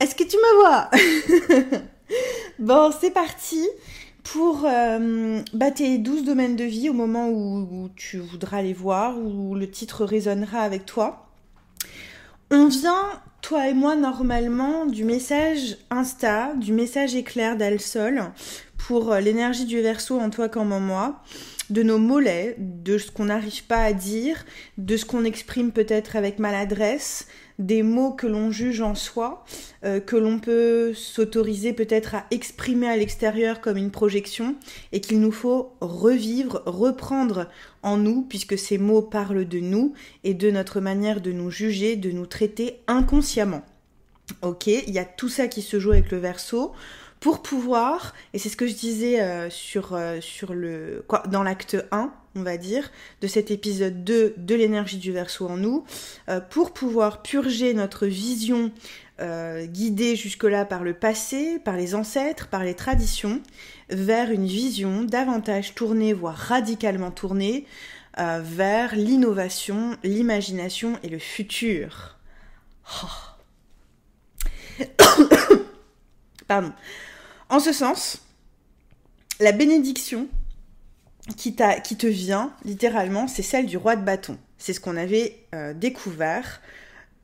Est-ce que tu me vois? Bon, c'est parti pour euh, bah, tes 12 domaines de vie au moment où, tu voudras les voir, où le titre résonnera avec toi. On vient, toi et moi, normalement, du message Insta, du message éclair d'Alsol pour euh, l'énergie du verso en toi comme en moi de nos mollets, de ce qu'on n'arrive pas à dire, de ce qu'on exprime peut-être avec maladresse, des mots que l'on juge en soi, euh, que l'on peut s'autoriser peut-être à exprimer à l'extérieur comme une projection, et qu'il nous faut revivre, reprendre en nous, puisque ces mots parlent de nous et de notre manière de nous juger, de nous traiter inconsciemment. Ok, il y a tout ça qui se joue avec le verso pour pouvoir, et c'est ce que je disais euh, sur, euh, sur le, quoi, dans l'acte 1, on va dire, de cet épisode 2 de l'énergie du verso en nous, euh, pour pouvoir purger notre vision guidée jusque-là par le passé, par les ancêtres, par les traditions, vers une vision davantage tournée, voire radicalement tournée, vers l'innovation, l'imagination et le futur. Oh. Pardon. En ce sens, la bénédiction qui, te vient, littéralement, c'est celle du roi de bâton. C'est ce qu'on avait euh, découvert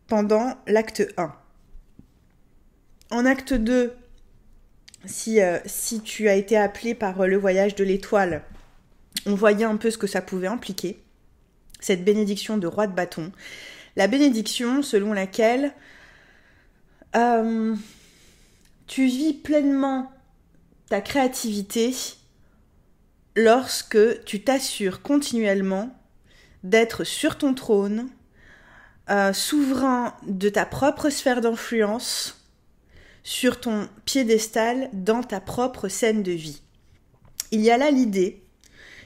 pendant l'acte 1. En acte 2, si, euh, si tu as été appelé par euh, le voyage de l'étoile, on voyait un peu ce que ça pouvait impliquer, cette bénédiction de roi de bâton. La bénédiction selon laquelle tu vis pleinement ta créativité lorsque tu t'assures continuellement d'être sur ton trône, euh, souverain de ta propre sphère d'influence, sur ton piédestal, dans ta propre scène de vie. Il y a là l'idée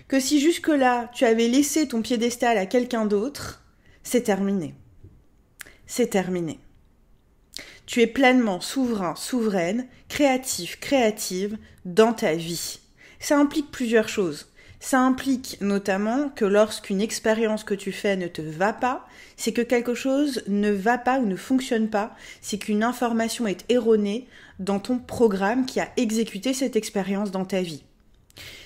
que si jusque-là tu avais laissé ton piédestal à quelqu'un d'autre, c'est terminé. C'est terminé. Tu es pleinement souverain, souveraine, créatif, créative dans ta vie. Ça implique plusieurs choses. Ça implique notamment que lorsqu'une expérience que tu fais ne te va pas, c'est que quelque chose ne va pas ou ne fonctionne pas, c'est qu'une information est erronée dans ton programme qui a exécuté cette expérience dans ta vie.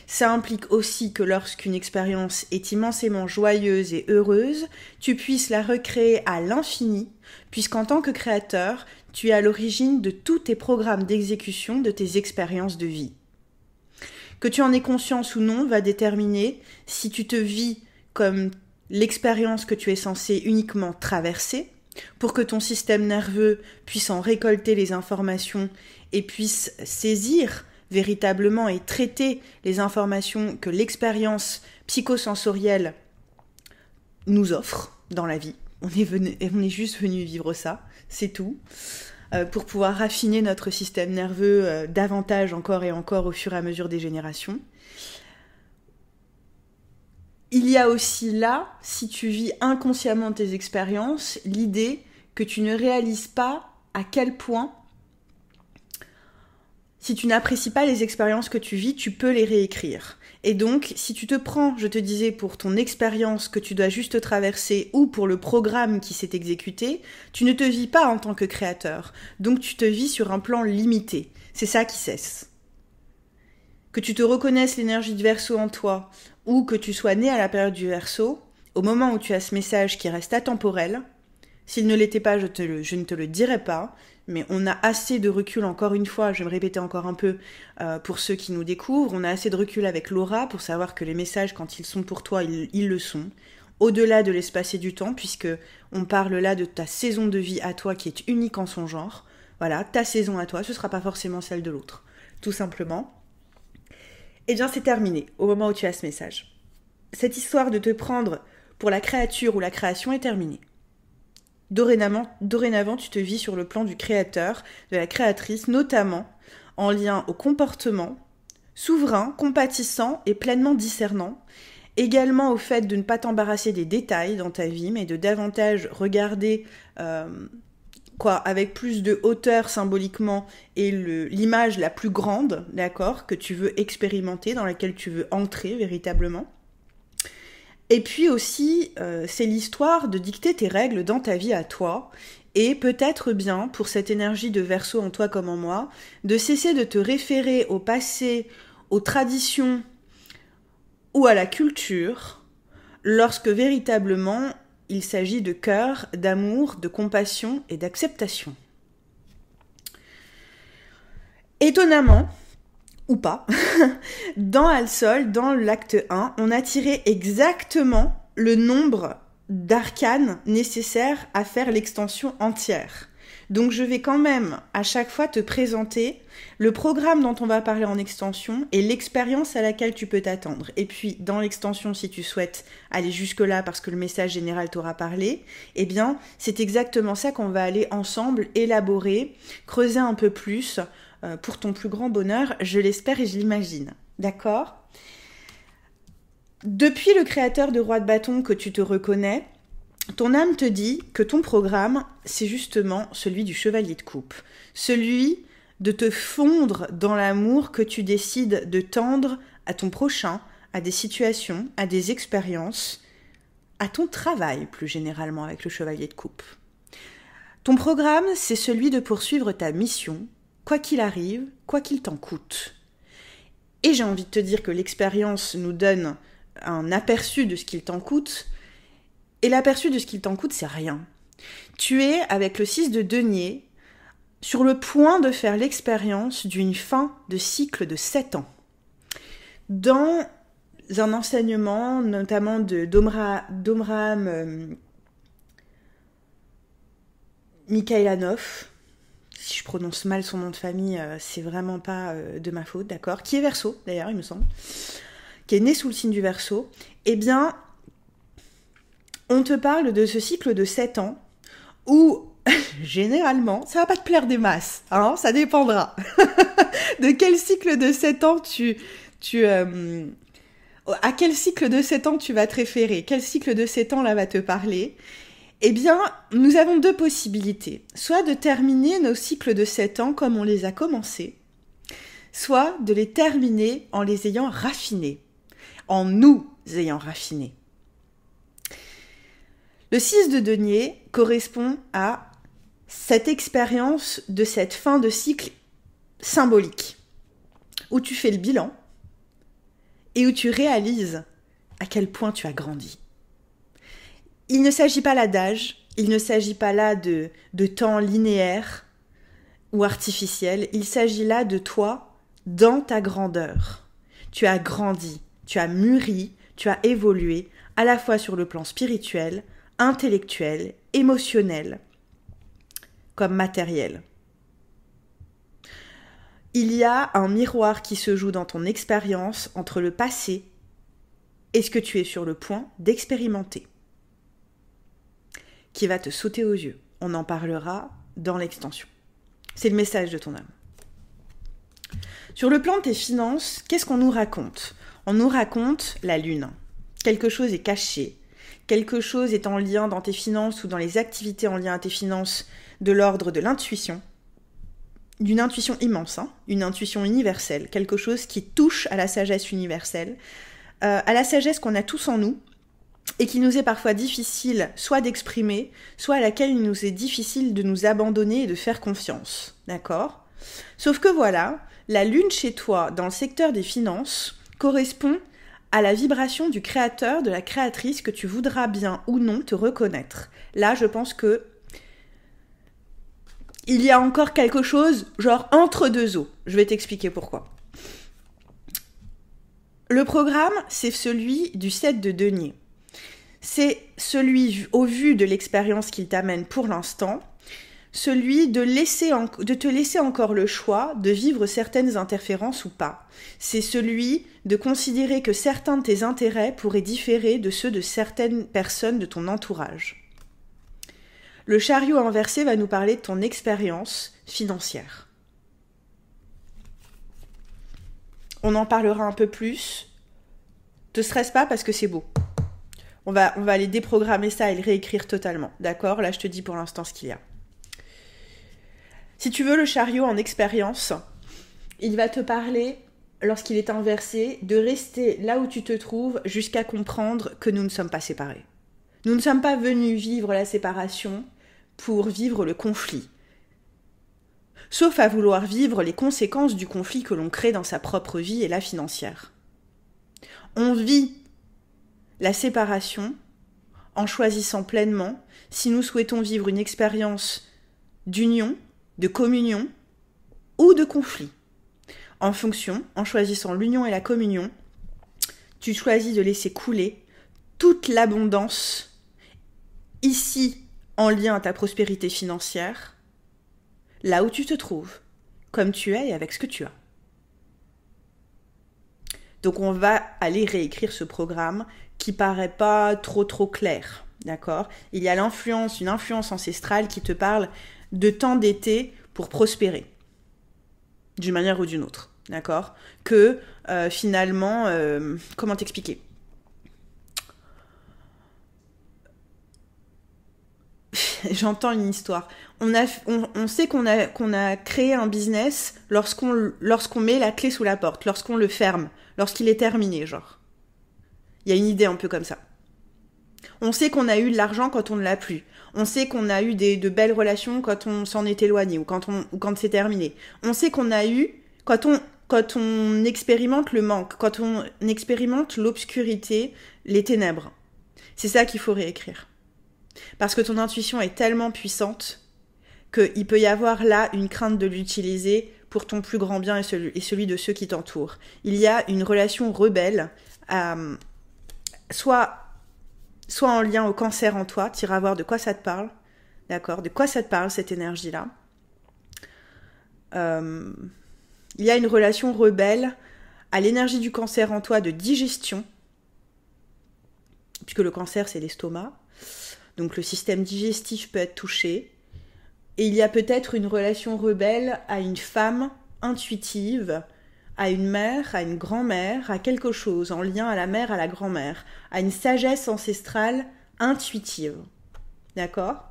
Ça implique aussi que lorsqu'une expérience est immensément joyeuse et heureuse, tu puisses la recréer à l'infini, puisqu'en tant que créateur, tu es à l'origine de tous tes programmes d'exécution de tes expériences de vie. Que tu en aies conscience ou non va déterminer si tu te vis comme l'expérience que tu es censé uniquement traverser, pour que ton système nerveux puisse en récolter les informations et puisse saisir véritablement et traiter les informations que l'expérience psychosensorielle nous offre dans la vie. On est, venu, on est juste venu vivre ça c'est tout, pour pouvoir raffiner notre système nerveux euh, davantage encore et encore au fur et à mesure des générations. Il y a aussi là, si tu vis inconsciemment tes expériences, l'idée que tu ne réalises pas à quel point si tu n'apprécies pas les expériences que tu vis, tu peux les réécrire. Et donc, si tu te prends, je te disais, pour ton expérience que tu dois juste traverser ou pour le programme qui s'est exécuté, tu ne te vis pas en tant que créateur. Donc tu te vis sur un plan limité. C'est ça qui cesse. Que tu te reconnaisses l'énergie du verso en toi ou que tu sois né à la période du verso, au moment où tu as ce message qui reste atemporel, s'il ne l'était pas, je, je ne te le dirais pas, mais on a assez de recul, encore une fois, je vais me répéter encore un peu euh, pour ceux qui nous découvrent, on a assez de recul avec Laura pour savoir que les messages, quand ils sont pour toi, ils, le sont, au-delà de l'espace et du temps, puisque on parle là de ta saison de vie à toi qui est unique en son genre. Voilà, ta saison à toi, ce ne sera pas forcément celle de l'autre, tout simplement. Eh bien, c'est terminé au moment où tu as ce message. Cette histoire de te prendre pour la créature ou la création est terminée. Dorénavant, dorénavant, tu te vis sur le plan du créateur, de la créatrice, notamment en lien au comportement, souverain, compatissant et pleinement discernant, également au fait de ne pas t'embarrasser des détails dans ta vie, mais de davantage regarder euh, quoi avec plus de hauteur symboliquement et l'image la plus grande, d'accord, que tu veux expérimenter, dans laquelle tu veux entrer véritablement. Et puis aussi, euh, c'est l'histoire de dicter tes règles dans ta vie à toi Et peut-être bien, pour cette énergie de verso en toi comme en moi, de cesser de te référer au passé, aux traditions ou à la culture, lorsque véritablement il s'agit de cœur, d'amour, de compassion et d'acceptation. Étonnamment, ou pas, dans Al-Sol, dans l'acte 1, on a tiré exactement le nombre d'arcanes nécessaires à faire l'extension entière. Donc je vais quand même à chaque fois te présenter le programme dont on va parler en extension et l'expérience à laquelle tu peux t'attendre. Et puis dans l'extension, si tu souhaites aller jusque-là parce que le message général t'aura parlé, eh bien c'est exactement ça qu'on va aller ensemble élaborer, creuser un peu plus euh, pour ton plus grand bonheur, je l'espère et je l'imagine. D'accord? Depuis le créateur de Roi de Bâton que tu te reconnais, ton âme te dit que ton programme, c'est justement celui du chevalier de coupe, celui de te fondre dans l'amour que tu décides de tendre à ton prochain, à des situations, à des expériences, à ton travail plus généralement avec le chevalier de coupe. Ton programme, c'est celui de poursuivre ta mission, quoi qu'il arrive, quoi qu'il t'en coûte. Et j'ai envie de te dire que l'expérience nous donne un aperçu de ce qu'il t'en coûte, et l'aperçu de ce qu'il t'en coûte, c'est rien. Tu es, avec le 6 de denier, sur le point de faire l'expérience d'une fin de cycle de 7 ans. Dans un enseignement, notamment de d'Omram euh, si je prononce mal son nom de famille, euh, c'est vraiment pas euh, de ma faute, d'accord. Qui est verso, d'ailleurs, il me semble, qui est né sous le signe du verso, eh bien, on te parle de ce cycle de 7 ans où, généralement, ça va pas te plaire des masses, hein Ça dépendra. de quel cycle de 7 ans tu... tu euh, à quel cycle de 7 ans tu vas te référer? Quel cycle de 7 ans là va te parler? Eh bien, nous avons deux possibilités. Soit de terminer nos cycles de 7 ans comme on les a commencés, soit de les terminer en les ayant raffinés, en nous ayant raffinés. Le 6 de denier correspond à cette expérience de cette fin de cycle symbolique, où tu fais le bilan et où tu réalises à quel point tu as grandi. Il ne s'agit pas là d'âge, il ne s'agit pas là de, de temps linéaire ou artificiel, il s'agit là de toi dans ta grandeur. Tu as grandi, tu as mûri, tu as évolué, à la fois sur le plan spirituel, intellectuel, émotionnel, comme matériel. Il y a un miroir qui se joue dans ton expérience entre le passé et ce que tu es sur le point d'expérimenter qui va te sauter aux yeux. On en parlera dans l'extension. C'est le message de ton âme. Sur le plan de tes finances, qu'est-ce qu'on nous raconte? On nous raconte la lune. Quelque chose est caché. Quelque chose est en lien dans tes finances ou dans les activités en lien à tes finances de l'ordre de l'intuition. D'une intuition immense, hein une intuition universelle, quelque chose qui touche à la sagesse universelle, euh, à la sagesse qu'on a tous en nous, et qui nous est parfois difficile soit d'exprimer, soit à laquelle il nous est difficile de nous abandonner et de faire confiance. D'accord? Sauf que voilà, la lune chez toi dans le secteur des finances correspond à la vibration du créateur, de la créatrice que tu voudras bien ou non te reconnaître. Là, je pense que il y a encore quelque chose genre entre deux eaux. Je vais t'expliquer pourquoi. Le programme, c'est celui du 7 de denier c'est celui, au vu de l'expérience qu'il t'amène pour l'instant, celui de, te laisser encore le choix de vivre certaines interférences ou pas. C'est celui de considérer que certains de tes intérêts pourraient différer de ceux de certaines personnes de ton entourage. Le chariot inversé va nous parler de ton expérience financière. On en parlera un peu plus. Te stresse pas parce que c'est beau. On va, on va aller déprogrammer ça et le réécrire totalement. D'accord? Là, je te dis pour l'instant ce qu'il y a. Si tu veux le chariot en expérience, il va te parler, lorsqu'il est inversé, de rester là où tu te trouves jusqu'à comprendre que nous ne sommes pas séparés. Nous ne sommes pas venus vivre la séparation pour vivre le conflit. Sauf à vouloir vivre les conséquences du conflit que l'on crée dans sa propre vie et la financière. On vit la séparation en choisissant pleinement si nous souhaitons vivre une expérience d'union, de communion ou de conflit. En fonction, en choisissant l'union et la communion, tu choisis de laisser couler toute l'abondance ici en lien à ta prospérité financière, là où tu te trouves, comme tu es et avec ce que tu as. Donc on va aller réécrire ce programme qui paraît pas trop trop clair, d'accord? Il y a l'influence, une influence ancestrale qui te parle de t'endetter pour prospérer, d'une manière ou d'une autre, d'accord? Que euh, finalement, euh, comment t'expliquer? J'entends une histoire. On, sait qu'on a, créé un business lorsqu'on, met la clé sous la porte, lorsqu'on le ferme, lorsqu'il est terminé, genre. Il y a une idée un peu comme ça. On sait qu'on a eu de l'argent quand on ne l'a plus. On sait qu'on a eu de belles relations quand on s'en est éloigné ou quand, c'est terminé. On sait qu'on a eu, quand on expérimente le manque, quand on expérimente l'obscurité, les ténèbres. C'est ça qu'il faut réécrire. Parce que ton intuition est tellement puissante qu'il peut y avoir là une crainte de l'utiliser pour ton plus grand bien et celui, de ceux qui t'entourent. Il y a une relation rebelle, euh, soit, soit en lien au cancer en toi, tu iras voir de quoi ça te parle, d'accord De quoi ça te parle cette énergie-là euh, Il y a une relation rebelle à l'énergie du cancer en toi de digestion, puisque le cancer c'est l'estomac, donc le système digestif peut être touché. Et il y a peut-être une relation rebelle à une femme intuitive, à une mère, à une grand-mère, à quelque chose en lien à la mère, à la grand-mère, à une sagesse ancestrale intuitive. D'accord?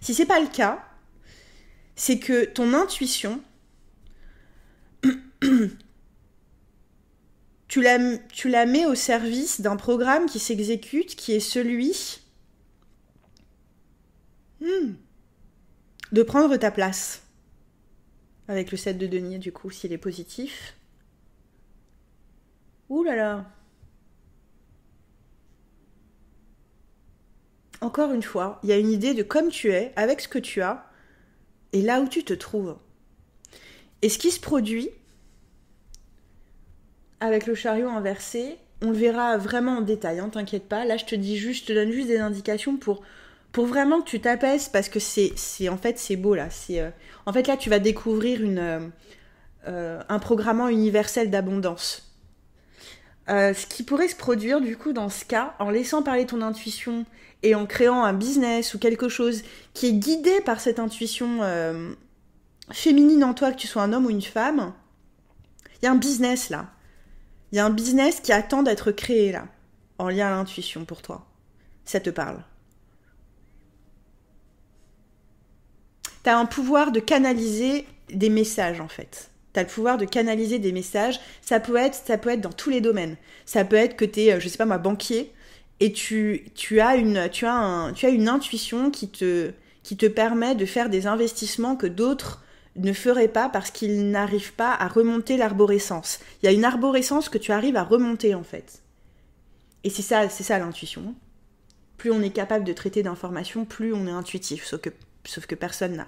Si c'est pas le cas, c'est que ton intuition tu la, tu la mets au service d'un programme qui s'exécute, qui est celui Hmm. De prendre ta place. Avec le 7 de denier, du coup, s'il est positif. Ouh là là. Encore une fois, il y a une idée de comme tu es, avec ce que tu as, et là où tu te trouves. Et ce qui se produit avec le chariot inversé, on le verra vraiment en détail, hein, t'inquiète pas. Là, je te dis juste, je te donne juste des indications pour pour vraiment que tu t'apaises parce que c'est en fait c'est beau là. C'est euh, en fait là tu vas découvrir une euh, euh, un programmant universel d'abondance. Ce qui pourrait se produire du coup dans ce cas en laissant parler ton intuition et en créant un business ou quelque chose qui est guidé par cette intuition féminine en toi que tu sois un homme ou une femme il y a un business là. Il y a un business qui attend d'être créé là en lien à l'intuition pour toi. Ça te parle tu un pouvoir de canaliser des messages en fait. Tu as le pouvoir de canaliser des messages. Ça peut être, ça peut être dans tous les domaines. Ça peut être que tu es, euh, je sais pas moi, banquier et tu, tu, as, une, tu, as, un, tu as une intuition qui te, qui te permet de faire des investissements que d'autres ne feraient pas parce qu'ils n'arrivent pas à remonter l'arborescence. Il y a une arborescence que tu arrives à remonter en fait. Et c'est ça, c'est ça l'intuition. Plus on est capable de traiter d'informations, plus on est intuitif. Sauf que Sauf que personne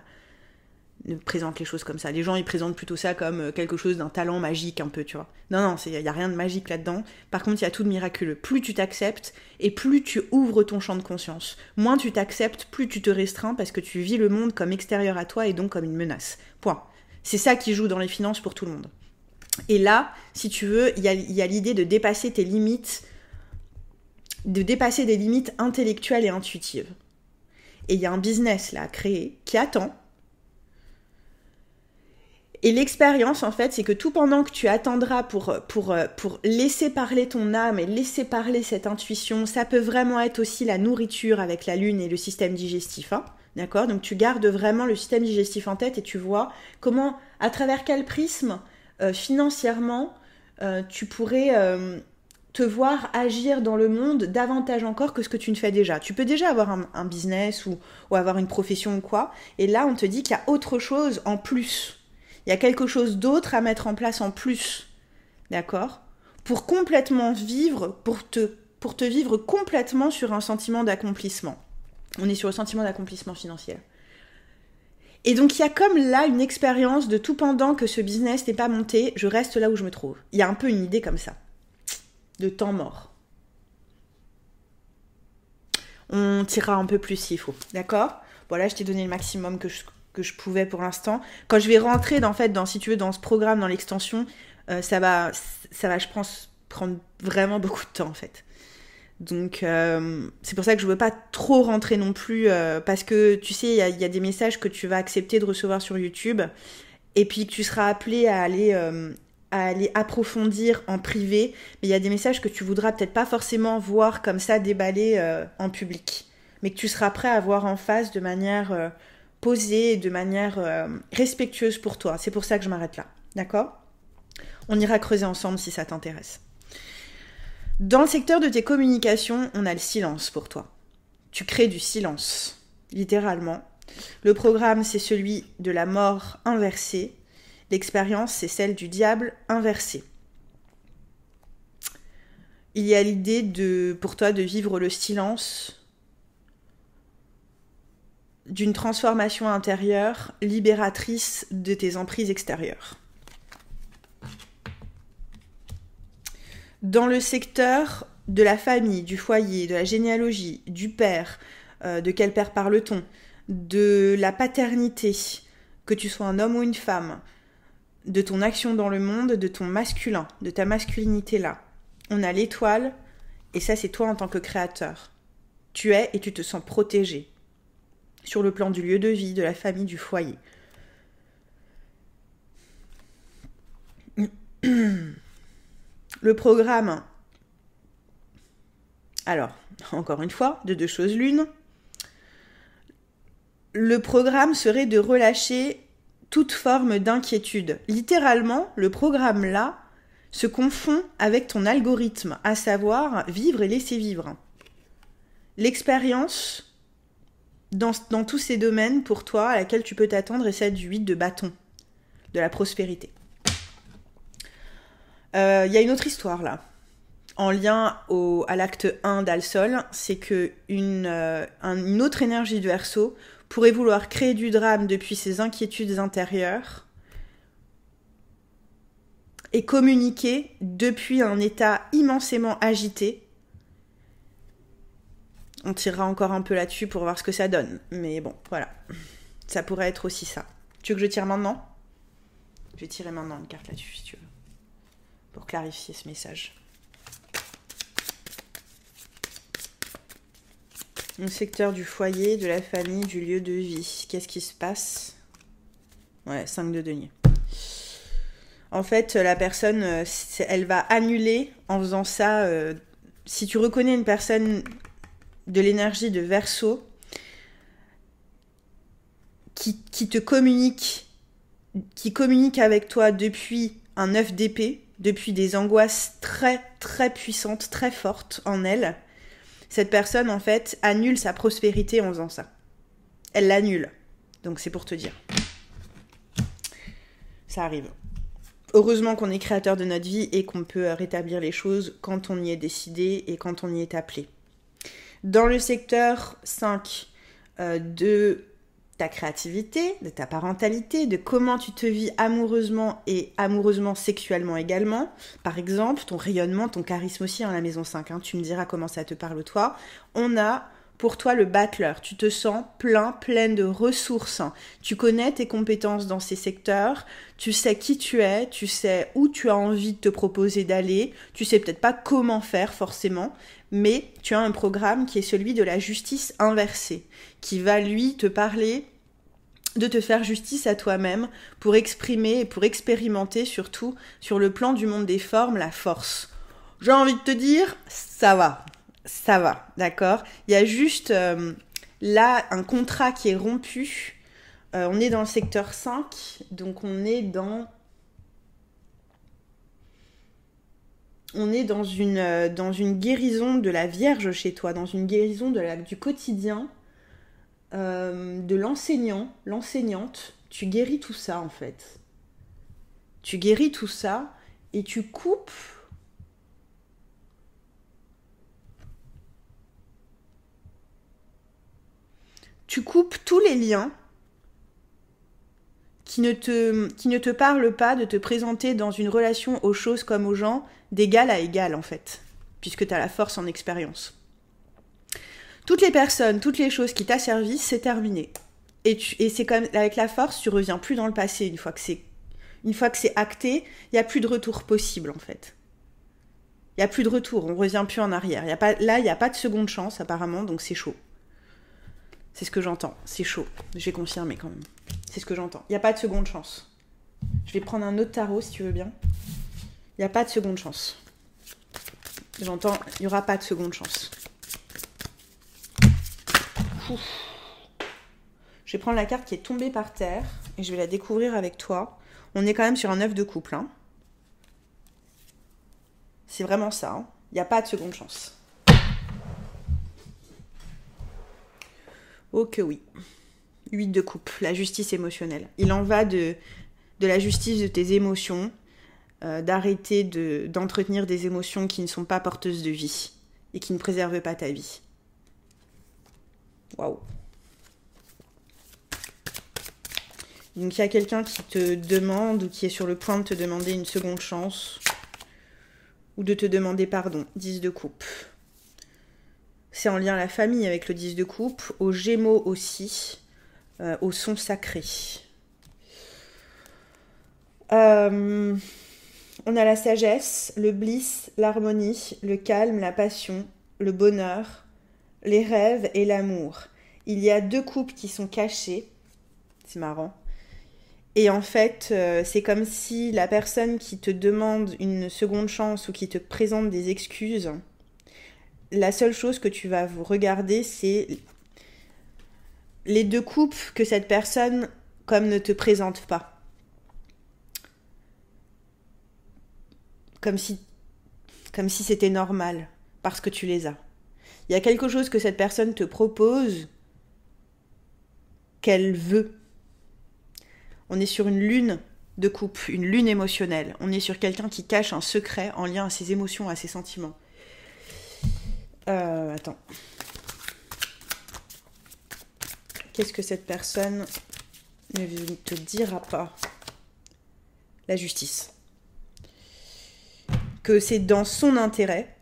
ne présente les choses comme ça. Les gens, ils présentent plutôt ça comme euh, quelque chose d'un talent magique un peu, tu vois. Non, non, il n'y a rien de magique là-dedans. Par contre, il y a tout de miraculeux. Plus tu t'acceptes et plus tu ouvres ton champ de conscience. Moins tu t'acceptes, plus tu te restreins parce que tu vis le monde comme extérieur à toi et donc comme une menace. Point. C'est ça qui joue dans les finances pour tout le monde. Et là, si tu veux, il y a l'idée de dépasser tes limites, de dépasser des limites intellectuelles et intuitives. Et il y a un business là à créer qui attend. Et l'expérience, en fait, c'est que tout pendant que tu attendras pour, pour, pour laisser parler ton âme et laisser parler cette intuition, ça peut vraiment être aussi la nourriture avec la lune et le système digestif. Hein D'accord? Donc tu gardes vraiment le système digestif en tête et tu vois comment, à travers quel prisme, euh, financièrement, euh, tu pourrais euh, te voir agir dans le monde davantage encore que ce que tu ne fais déjà. Tu peux déjà avoir un, business ou, ou, avoir une profession ou quoi, et là on te dit qu'il y a autre chose en plus. Il y a quelque chose d'autre à mettre en place en plus. D'accord? Pour complètement vivre, pour te, pour te vivre complètement sur un sentiment d'accomplissement. On est sur le sentiment d'accomplissement financier. Et donc il y a comme là une expérience de tout pendant que ce business n'est pas monté, je reste là où je me trouve. Il y a un peu une idée comme ça de temps mort. On tirera un peu plus s'il faut, d'accord? Voilà, je t'ai donné le maximum que je, que je pouvais pour l'instant. Quand je vais rentrer dans, fait, dans, si tu veux, dans ce programme, dans l'extension, euh, ça, va, ça va, je pense, prendre vraiment beaucoup de temps en fait. Donc euh, c'est pour ça que je veux pas trop rentrer non plus euh, parce que tu sais il y, a des messages que tu vas accepter de recevoir sur YouTube et puis que tu seras appelé à aller à aller approfondir en privé, mais il y a des messages que tu voudras peut-être pas forcément voir comme ça déballer euh, en public, mais que tu seras prêt à voir en face de manière euh, posée et de manière euh, respectueuse pour toi. C'est pour ça que je m'arrête là. D'accord? On ira creuser ensemble si ça t'intéresse. Dans le secteur de tes communications, on a le silence pour toi. Tu crées du silence, littéralement. Le programme, c'est celui de la mort inversée L'expérience, c'est celle du diable inversé. Il y a l'idée de, pour toi de vivre le silence d'une transformation intérieure libératrice de tes emprises extérieures. Dans le secteur de la famille, du foyer, de la généalogie, du père, euh, de quel père parle-t-on, de la paternité, que tu sois un homme ou une femme, de ton action dans le monde, de ton masculin, de ta masculinité là. On a l'étoile, et ça c'est toi en tant que créateur. Tu es et tu te sens protégé. Sur le plan du lieu de vie, de la famille, du foyer. Le programme. Alors, encore une fois, de deux choses l'une. Le programme serait de relâcher toute forme d'inquiétude. Littéralement, le programme là se confond avec ton algorithme, à savoir vivre et laisser vivre. L'expérience dans, tous ces domaines pour toi à laquelle tu peux t'attendre est celle du 8 de bâton, de la prospérité. Il euh, y a une autre histoire là, en lien au, à l'acte 1 d'Alsol, c'est que une, euh, une autre énergie du verso pourrait vouloir créer du drame depuis ses inquiétudes intérieures et communiquer depuis un état immensément agité. On tirera encore un peu là-dessus pour voir ce que ça donne. Mais bon, voilà. Ça pourrait être aussi ça. Tu veux que je tire maintenant? Je vais tirer maintenant une carte là-dessus si tu veux. Pour clarifier ce message. Le secteur du foyer, de la famille, du lieu de vie. Qu'est-ce qui se passe? Ouais, 5 de denier. En fait, la personne, euh, elle va annuler en faisant ça. Euh, si tu reconnais une personne de l'énergie de verso qui, qui, te communique, qui communique avec toi depuis un œuf d'épée, depuis des angoisses très très puissantes, très fortes en elle, cette personne, en fait, annule sa prospérité en faisant ça. Elle l'annule. Donc c'est pour te dire. Ça arrive. Heureusement qu'on est créateur de notre vie et qu'on peut rétablir les choses quand on y est décidé et quand on y est appelé. Dans le secteur 5 euh, de ta créativité, de ta parentalité, de comment tu te vis amoureusement et amoureusement sexuellement également. Par exemple, ton rayonnement, ton charisme aussi en la maison 5. Hein. tu me diras comment ça te parle toi. On a pour toi le battler. Tu te sens plein, plein de ressources. Tu connais tes compétences dans ces secteurs. Tu sais qui tu es. Tu sais où tu as envie de te proposer d'aller. Tu sais peut-être pas comment faire forcément. Mais tu as un programme qui est celui de la justice inversée. Qui va lui te parler de te faire justice à toi-même pour exprimer et pour expérimenter surtout sur le plan du monde des formes la force. J'ai envie de te dire, ça va, ça va, d'accord? Il y a juste euh, là un contrat qui est rompu. Euh, on est dans le secteur 5, donc on est dans... on est dans une, euh, dans une guérison de la Vierge chez toi, dans une guérison de la, du quotidien, de l'enseignant, l'enseignante. Tu guéris tout ça en fait. Tu guéris tout ça et tu coupes tu coupes tous les liens qui ne, te, qui parlent pas de te présenter dans une relation aux choses comme aux gens d'égal à égal en fait, puisque tu as la force en expérience. Toutes les personnes, toutes les choses qui servi, c'est terminé. Et, et c'est comme avec la force, tu reviens plus dans le passé une fois que c'est une acté, il n'y a plus de retour possible en fait. Il n'y a plus de retour, on revient plus en arrière. Là, il n'y a pas de seconde chance apparemment, donc c'est chaud. C'est ce que j'entends. C'est chaud. Je vais confirmer quand même. C'est ce que j'entends. Il n'y a pas de seconde chance. Je vais prendre un autre tarot si tu veux bien. Il n'y a pas de seconde chance. J'entends, il n'y aura pas de seconde chance. Je vais prendre la carte qui est tombée par terre et je vais la découvrir avec toi. On est quand même sur un œuf de couple. Hein. C'est vraiment ça. Hein. Il n'y a pas de seconde chance. Oh que oui. 8 de coupe, la justice émotionnelle. Il en va de, la justice de tes émotions, euh, d'arrêter d'entretenir des émotions qui ne sont pas porteuses de vie et qui ne préservent pas ta vie. Waouh. Donc il y a quelqu'un qui te demande ou qui est sur le point de te demander une seconde chance ou de te demander pardon. 10 de coupe. C'est en lien à la famille avec le 10 de coupe, aux gémeaux aussi, euh, au son sacré. Euh, on a la sagesse, le bliss, l'harmonie, le calme, la passion, le bonheur, les rêves et l'amour. Il y a deux coupes qui sont cachées. C'est marrant. Et en fait, euh, c'est comme si la personne qui te demande une seconde chance ou qui te présente des excuses, la seule chose que tu vas regarder, c'est les deux coupes que cette personne, comme ne te présente pas. Comme si, comme si c'était normal, parce que tu les as. Il y a quelque chose que cette personne te propose qu'elle veut. On est sur une lune de coupe, une lune émotionnelle. On est sur quelqu'un qui cache un secret en lien à ses émotions, à ses sentiments. Euh, attends. Qu'est-ce que cette personne ne te dira pas La justice. Que c'est dans son intérêt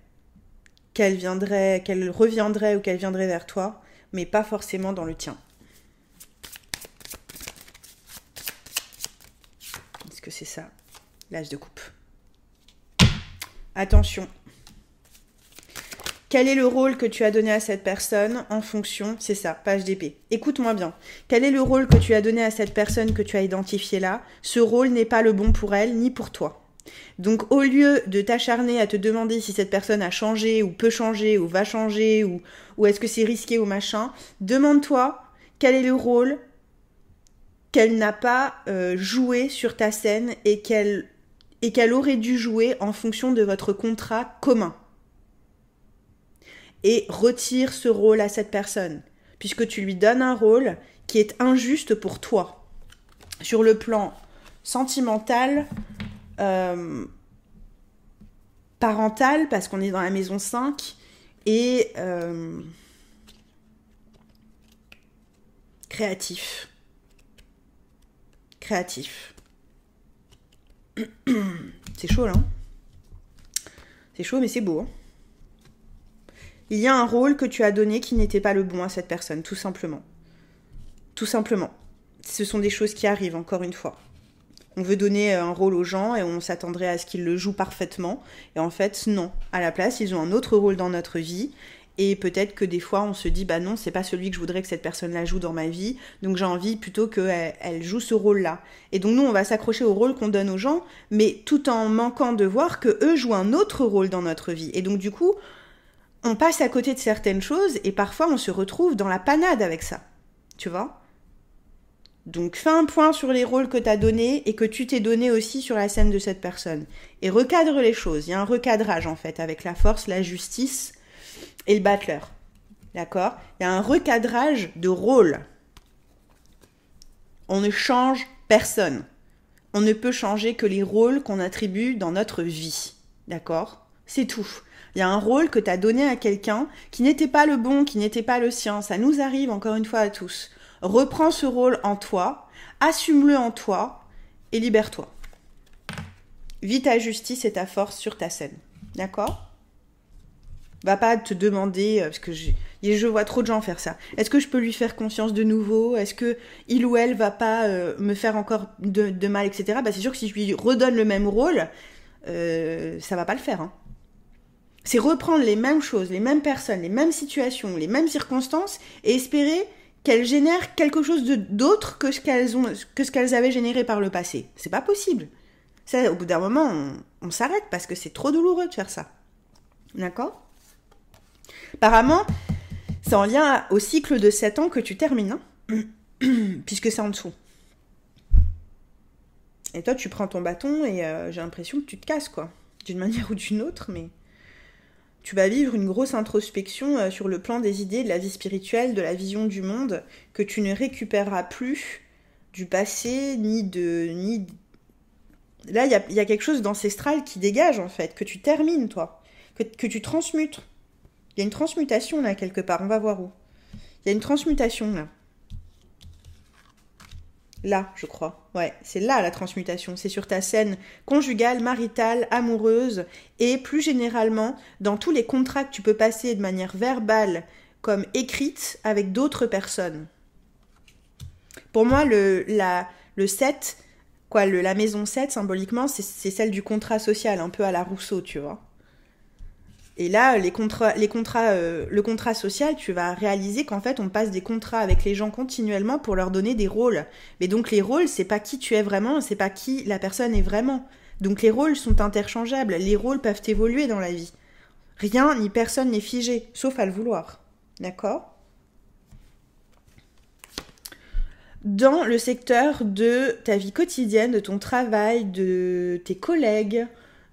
qu'elle viendrait, qu'elle reviendrait ou qu'elle viendrait vers toi, mais pas forcément dans le tien. Est-ce que c'est ça L'âge de coupe? Attention, quel est le rôle que tu as donné à cette personne en fonction, c'est ça, page d'épée. Écoute-moi bien. Quel est le rôle que tu as donné à cette personne que tu as identifié là? Ce rôle n'est pas le bon pour elle ni pour toi. Donc au lieu de t'acharner à te demander si cette personne a changé ou peut changer ou va changer ou, ou est-ce que c'est risqué ou machin, demande-toi quel est le rôle qu'elle n'a pas euh, joué sur ta scène et qu'elle et qu'elle aurait dû jouer en fonction de votre contrat commun et retire ce rôle à cette personne, puisque tu lui donnes un rôle qui est injuste pour toi. Sur le plan sentimental, euh, parental, parce qu'on est dans la maison 5, et euh, créatif. Créatif. C'est chaud là. Hein? c'est chaud mais c'est beau. Hein il y a un rôle que tu as donné qui n'était pas le bon à cette personne, tout simplement. Tout simplement. Ce sont des choses qui arrivent, encore une fois. On veut donner euh, un rôle aux gens et on s'attendrait à ce qu'ils le jouent parfaitement. Et en fait, non. À la place, ils ont un autre rôle dans notre vie. Et peut-être que des fois, on se dit, bah non, c'est pas celui que je voudrais que cette personne-là joue dans ma vie. Donc j'ai envie plutôt qu'elle elle joue ce rôle-là. Et donc nous, on va s'accrocher au rôle qu'on donne aux gens, mais tout en manquant de voir que eux jouent un autre rôle dans notre vie. Et donc du coup, on passe à côté de certaines choses et parfois on se retrouve dans la panade avec ça. Tu vois? Donc fais un point sur les rôles que tu as donnés et que tu t'es donné aussi sur la scène de cette personne. Et recadre les choses. Il y a un recadrage en fait avec la force, la justice et le battleur. D'accord? Il y a un recadrage de rôle. On ne change personne. On ne peut changer que les rôles qu'on attribue dans notre vie. D'accord? C'est tout. Il y a un rôle que tu as donné à quelqu'un qui n'était pas le bon, qui n'était pas le sien. Ça nous arrive encore une fois à tous. Reprends ce rôle en toi, assume-le en toi et libère-toi. Vis ta justice et ta force sur ta scène. D'accord? Va pas te demander, euh, parce que je, je vois trop de gens faire ça. Est-ce que je peux lui faire conscience de nouveau? Est-ce que il ou elle va pas euh, me faire encore de, mal, etc. Bah, c'est sûr que si je lui redonne le même rôle, euh, ça va pas le faire. Hein. C'est reprendre les mêmes choses, les mêmes personnes, les mêmes situations, les mêmes circonstances et espérer qu'elles génèrent quelque chose d'autre que ce qu'elles avaient généré par le passé. C'est pas possible. Ça, au bout d'un moment, on, on s'arrête parce que c'est trop douloureux de faire ça. D'accord? Apparemment, c'est en lien au cycle de 7 ans que tu termines, hein puisque c'est en dessous. Et toi, tu prends ton bâton et euh, j'ai l'impression que tu te casses, quoi. D'une manière ou d'une autre, mais tu vas vivre une grosse introspection euh, sur le plan des idées, de la vie spirituelle, de la vision du monde, que tu ne récupéreras plus du passé, ni de... Ni... Là, il y a, quelque chose d'ancestral qui dégage, en fait, que tu termines, toi, que, que tu transmutes. Il y a une transmutation, là, quelque part, on va voir où. Il y a une transmutation, là. Là, je crois. Ouais, c'est là la transmutation. C'est sur ta scène conjugale, maritale, amoureuse et plus généralement dans tous les contrats que tu peux passer de manière verbale comme écrite avec d'autres personnes. Pour moi, le, la, le 7, quoi, la maison 7, symboliquement, c'est celle du contrat social, un peu à la Rousseau, tu vois. Et là, les contrats, euh, le contrat social, tu vas réaliser qu'en fait, on passe des contrats avec les gens continuellement pour leur donner des rôles. Mais donc les rôles, c'est pas qui tu es vraiment, c'est pas qui la personne est vraiment. Donc les rôles sont interchangeables, les rôles peuvent évoluer dans la vie. Rien ni personne n'est figé, sauf à le vouloir. D'accord? Dans le secteur de ta vie quotidienne, de ton travail, de tes collègues,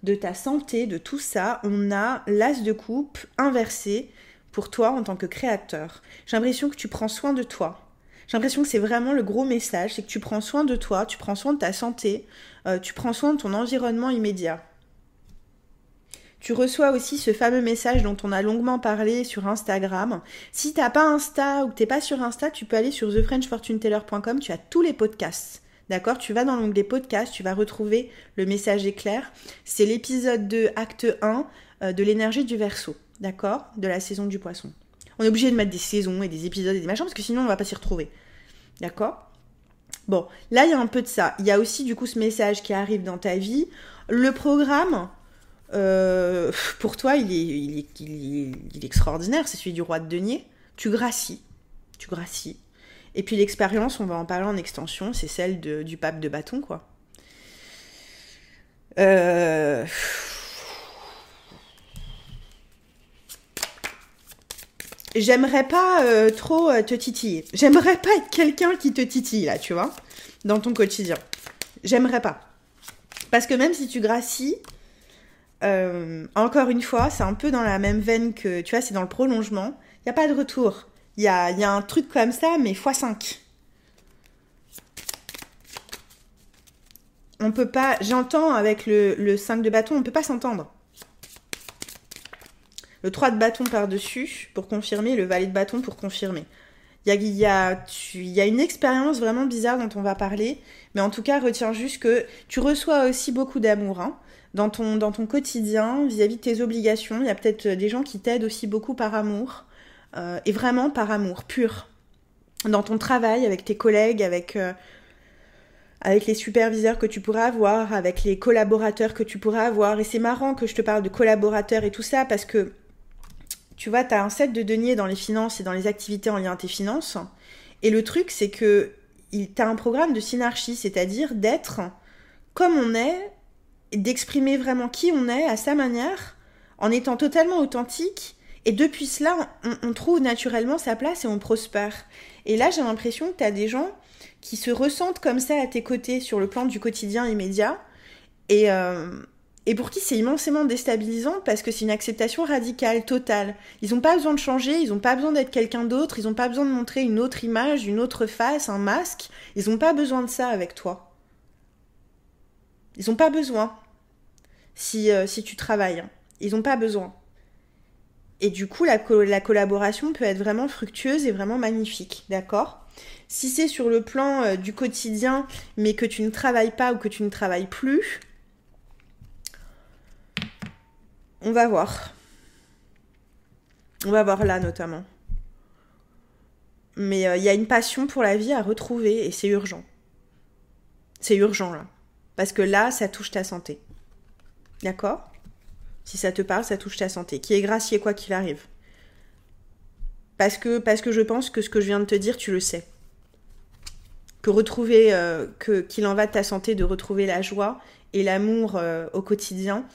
de ta santé, de tout ça, on a l'as de coupe inversé pour toi en tant que créateur. J'ai l'impression que tu prends soin de toi. J'ai l'impression que c'est vraiment le gros message, c'est que tu prends soin de toi, tu prends soin de ta santé, euh, tu prends soin de ton environnement immédiat. Tu reçois aussi ce fameux message dont on a longuement parlé sur Instagram. Si t'as pas Insta ou que t'es pas sur Insta, tu peux aller sur thefrenchfortuneteller.com, tu as tous les podcasts. D'accord? Tu vas dans l'onglet podcast, tu vas retrouver le message éclair. C'est l'épisode 2, acte 1 euh, de l'énergie du verso. D'accord? De la saison du poisson. On est obligé de mettre des saisons et des épisodes et des machins parce que sinon on va pas s'y retrouver. D'accord? Bon, là il y a un peu de ça. Il y a aussi du coup ce message qui arrive dans ta vie. Le programme, euh, pour toi, il est, il, est, il est extraordinaire. C'est celui du roi de denier. Tu gracies. Tu gracies. Et puis l'expérience, on va en parler en extension, c'est celle du pape de bâton, quoi. Euh... J'aimerais pas euh, trop euh, te titiller. J'aimerais pas être quelqu'un qui te titille, là, tu vois, dans ton quotidien. J'aimerais pas. Parce que même si tu gracies, encore une fois, c'est un peu dans la même veine que, tu vois, c'est dans le prolongement. Il n'y a pas de retour. Il y a, un truc comme ça, mais x5. On peut pas. J'entends avec le, 5 de bâton, on peut pas s'entendre. Le 3 de bâton par-dessus pour confirmer, le valet de bâton pour confirmer. Il y a, une expérience vraiment bizarre dont on va parler, mais en tout cas, retiens juste que tu reçois aussi beaucoup d'amour hein, dans, ton, dans ton quotidien vis-à-vis -vis de tes obligations. Il y a peut-être des gens qui t'aident aussi beaucoup par amour. Euh, et vraiment par amour pur. Dans ton travail, avec tes collègues, avec, euh, avec les superviseurs que tu pourras avoir, avec les collaborateurs que tu pourras avoir. Et c'est marrant que je te parle de collaborateurs et tout ça parce que tu vois, tu as un set de deniers dans les finances et dans les activités en lien à tes finances. Et le truc, c'est que tu as un programme de synarchie, c'est-à-dire d'être comme on est, d'exprimer vraiment qui on est à sa manière, en étant totalement authentique Et depuis cela, on, trouve naturellement sa place et on prospère. Et là, j'ai l'impression que tu as des gens qui se ressentent comme ça à tes côtés sur le plan du quotidien immédiat. Et, euh, et pour qui c'est immensément déstabilisant parce que c'est une acceptation radicale, totale. Ils n'ont pas besoin de changer, ils n'ont pas besoin d'être quelqu'un d'autre, ils n'ont pas besoin de montrer une autre image, une autre face, un masque. Ils n'ont pas besoin de ça avec toi. Ils n'ont pas besoin. Si, euh, si tu travailles. Hein. Ils n'ont pas besoin. Et du coup, la, la, collaboration peut être vraiment fructueuse et vraiment magnifique. D'accord? Si c'est sur le plan euh, du quotidien, mais que tu ne travailles pas ou que tu ne travailles plus, On va voir. On va voir là notamment. Mais il euh, y a une passion pour la vie à retrouver et c'est urgent. C'est urgent là. Parce que là, ça touche ta santé. D'accord? Si ça te parle, ça touche ta santé. Qui est gracié quoi qu'il arrive. Parce que, parce que je pense que ce que je viens de te dire, tu le sais. Que retrouver, euh, que qu'il en va de ta santé de retrouver la joie et l'amour euh, au quotidien,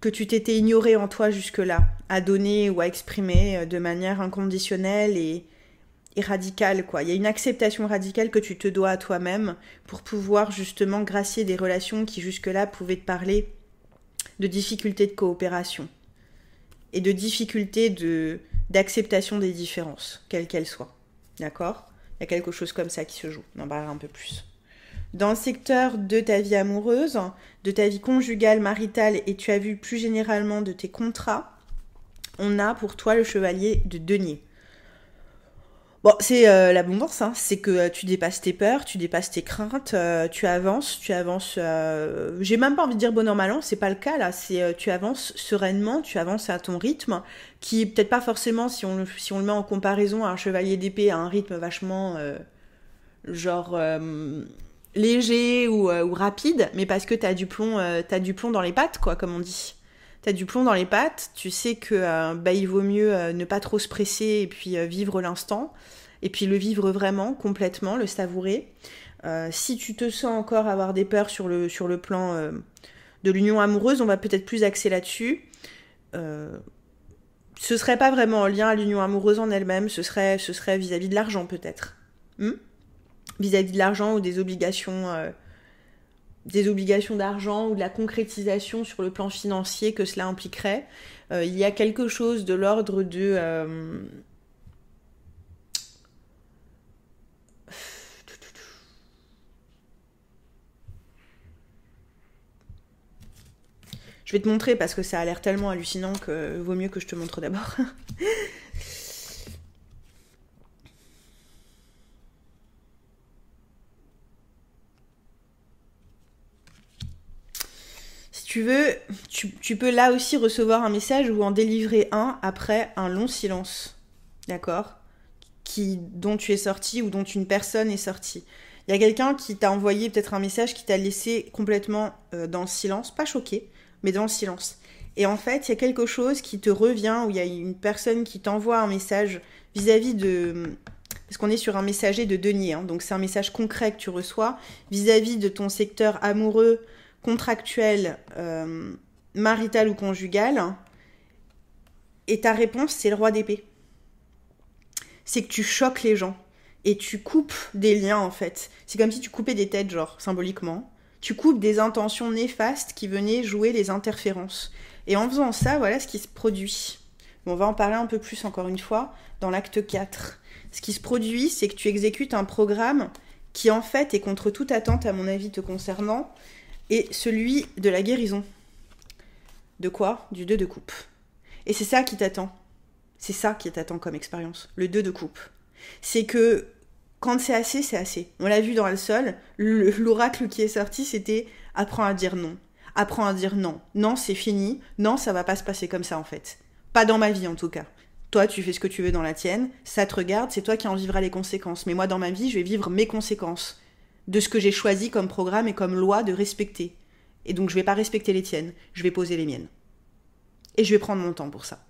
que tu t'étais ignoré en toi jusque-là, à donner ou à exprimer euh, de manière inconditionnelle et, radicale, quoi. Il y a une acceptation radicale que tu te dois à toi-même pour pouvoir justement gracier des relations qui jusque-là pouvaient te parler de difficultés de coopération et de difficultés d'acceptation des différences, quelles qu'elles soient. D'accord? Il y a quelque chose comme ça qui se joue. On en parlera un peu plus. Dans le secteur de ta vie amoureuse, de ta vie conjugale, maritale et tu as vu plus généralement de tes contrats, on a pour toi le chevalier de denier. Bon, c'est euh, l'abondance, hein. c'est que euh, tu dépasses tes peurs, tu dépasses tes craintes, euh, tu avances, tu avances. J'ai même pas envie de dire bon an mal an, c'est pas le cas là. C'est tu avances sereinement, tu avances à ton rythme, qui peut-être pas forcément si on si on le met en comparaison à un chevalier d'épée à un rythme vachement genre léger euh, ou, rapide, mais parce que t'as du plomb, euh, as du plomb dans les pattes, quoi, comme on dit. T'as du plomb dans les pattes, tu sais que euh, bah, il vaut mieux ne pas trop se presser et puis vivre l'instant, et puis le vivre vraiment, complètement, le savourer. si tu te sens encore avoir des peurs sur le, plan de l'union amoureuse, on va peut-être plus axer là-dessus. ce serait pas vraiment en lien à l'union amoureuse en elle-même, ce serait vis-à-vis de l'argent peut-être. Hmm? Vis-à-vis de l'argent ou des obligations euh, des obligations d'argent ou de la concrétisation sur le plan financier que cela impliquerait. Euh, il y a quelque chose de l'ordre de... Euh, je vais te montrer parce que ça a l'air tellement hallucinant que vaut mieux que je te montre d'abord. tu veux, tu, peux là aussi recevoir un message ou en délivrer un après un long silence. D'accord? Qui, dont tu es sorti ou dont une personne est sortie. Il y a quelqu'un qui t'a envoyé peut-être un message qui t'a laissé complètement euh, dans le silence, pas choqué, mais dans le silence. Et en fait, il y a quelque chose qui te revient, ou il y a une personne qui t'envoie un message vis-à-vis de... Parce qu'on est sur un messager de denier, hein, donc c'est un message concret que tu reçois vis-à-vis -vis de ton secteur amoureux, contractuel, euh, marital ou conjugal, et ta réponse, c'est le roi d'épée. C'est que tu choques les gens et tu coupes des liens en fait. C'est comme si tu coupais des têtes, genre, symboliquement. Tu coupes des intentions néfastes qui venaient jouer les interférences. Et en faisant ça, voilà ce qui se produit. on va en parler un peu plus encore une fois dans l'acte 4. Ce qui se produit, c'est que tu exécutes un programme qui en fait est contre toute attente à mon avis te concernant, et celui de la guérison. De quoi? Du 2 de coupe. Et c'est ça qui t'attend. C'est ça qui t'attend comme expérience, le 2 de coupe. C'est que quand c'est assez, c'est assez. On l'a vu dans le sol, l'oracle qui est sorti, c'était apprends à dire non. Apprends à dire non. Non, c'est fini. Non, ça va pas se passer comme ça en fait. Pas dans ma vie en tout cas. Toi, tu fais ce que tu veux dans la tienne, ça te regarde, c'est toi qui en vivras les conséquences. Mais moi, dans ma vie, je vais vivre mes conséquences de ce que j'ai choisi comme programme et comme loi de respecter. Et donc je vais pas respecter les tiennes, je vais poser les miennes. Et je vais prendre mon temps pour ça.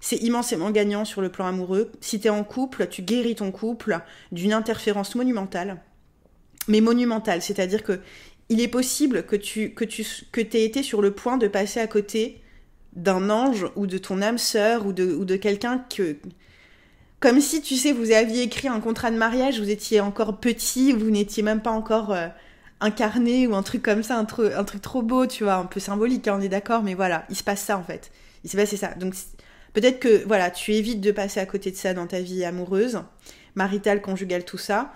C'est immensément gagnant sur le plan amoureux. Si tu es en couple, tu guéris ton couple d'une interférence monumentale. Mais monumentale, c'est-à-dire que il est possible que tu que tu aies été sur le point de passer à côté d'un ange ou de ton âme sœur ou de quelqu'un que... Comme si, tu sais, vous aviez écrit un contrat de mariage, vous étiez encore petit, vous n'étiez même pas encore euh, incarné ou un truc comme ça, un, truc trop beau, tu vois, un peu symbolique, hein, on est d'accord, mais voilà, il se passe ça en fait. Il s'est passé ça. Donc peut-être que, voilà, tu évites de passer à côté de ça dans ta vie amoureuse, maritale, conjugale, tout ça.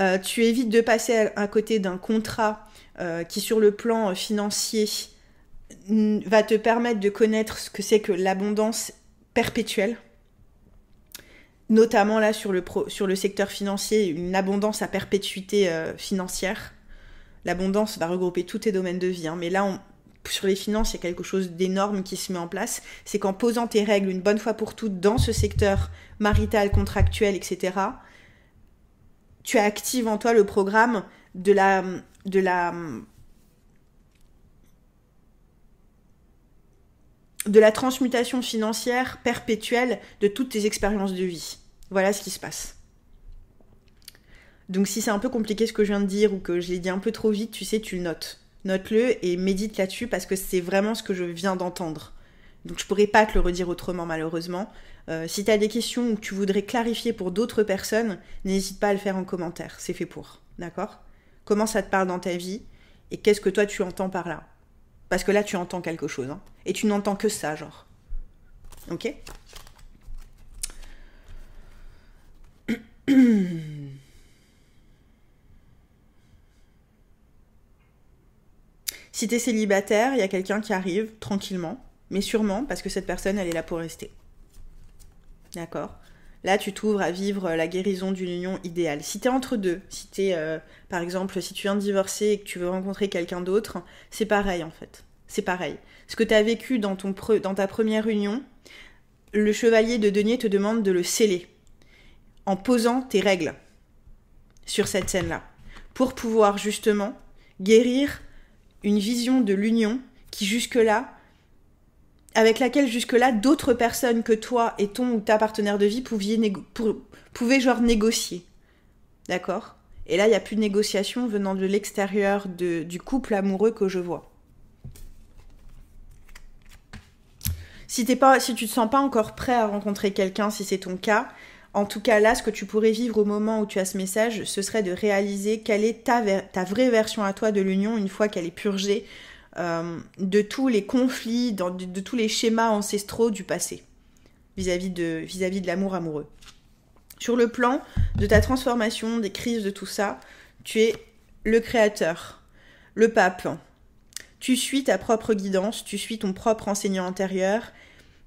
Euh, tu évites de passer à, côté d'un contrat euh, qui, sur le plan financier, va te permettre de connaître ce que c'est que l'abondance perpétuelle, notamment là sur le, sur le secteur financier, une abondance à perpétuité euh, financière. L'abondance va regrouper tous tes domaines de vie, hein. mais là, sur les finances, il y a quelque chose d'énorme qui se met en place. C'est qu'en posant tes règles une bonne fois pour toutes dans ce secteur marital, contractuel, etc., tu actives en toi le programme de la, de la de la transmutation financière perpétuelle de toutes tes expériences de vie. Voilà ce qui se passe. Donc si c'est un peu compliqué ce que je viens de dire ou que je l'ai dit un peu trop vite, tu sais, tu le notes. Note-le et médite là-dessus parce que c'est vraiment ce que je viens d'entendre. Donc je pourrais pas te le redire autrement malheureusement. Euh, si tu as des questions ou que tu voudrais clarifier pour d'autres personnes, n'hésite pas à le faire en commentaire, c'est fait pour. D'accord? Comment ça te parle dans ta vie? Et qu'est-ce que toi tu entends par là? Parce que là, tu entends quelque chose. Hein. Et tu n'entends que ça, genre. Ok? Si tu es célibataire, il y a quelqu'un qui arrive tranquillement, mais sûrement parce que cette personne, elle est là pour rester. D'accord? Là, tu t'ouvres à vivre la guérison d'une union idéale. Si tu es entre deux, si tu es, euh, par exemple, si tu viens de divorcer et que tu veux rencontrer quelqu'un d'autre, c'est pareil en fait c'est pareil. Ce que tu as vécu dans, ton dans ta première union, le chevalier de denier te demande de le sceller en posant tes règles sur cette scène-là, pour pouvoir justement guérir une vision de l'union qui jusque-là, avec laquelle jusque-là d'autres personnes que toi et ton ou ta partenaire de vie pouvaient, genre négocier. D'accord? Et là, il n'y a plus de négociation venant de l'extérieur du couple amoureux que je vois. Si, tu te sens pas encore prêt à rencontrer quelqu'un, si c'est ton cas, en tout cas là, ce que tu pourrais vivre au moment où tu as ce message, ce serait de réaliser quelle est ta, ta vraie version à toi de l'union une fois qu'elle est purgée euh, de tous les conflits, de, tous les schémas ancestraux du passé vis-à-vis de, vis -vis de l'amour amoureux. Sur le plan de ta transformation, des crises, de tout ça, tu es le créateur, le pape. Tu suis ta propre guidance, tu suis ton propre enseignant intérieur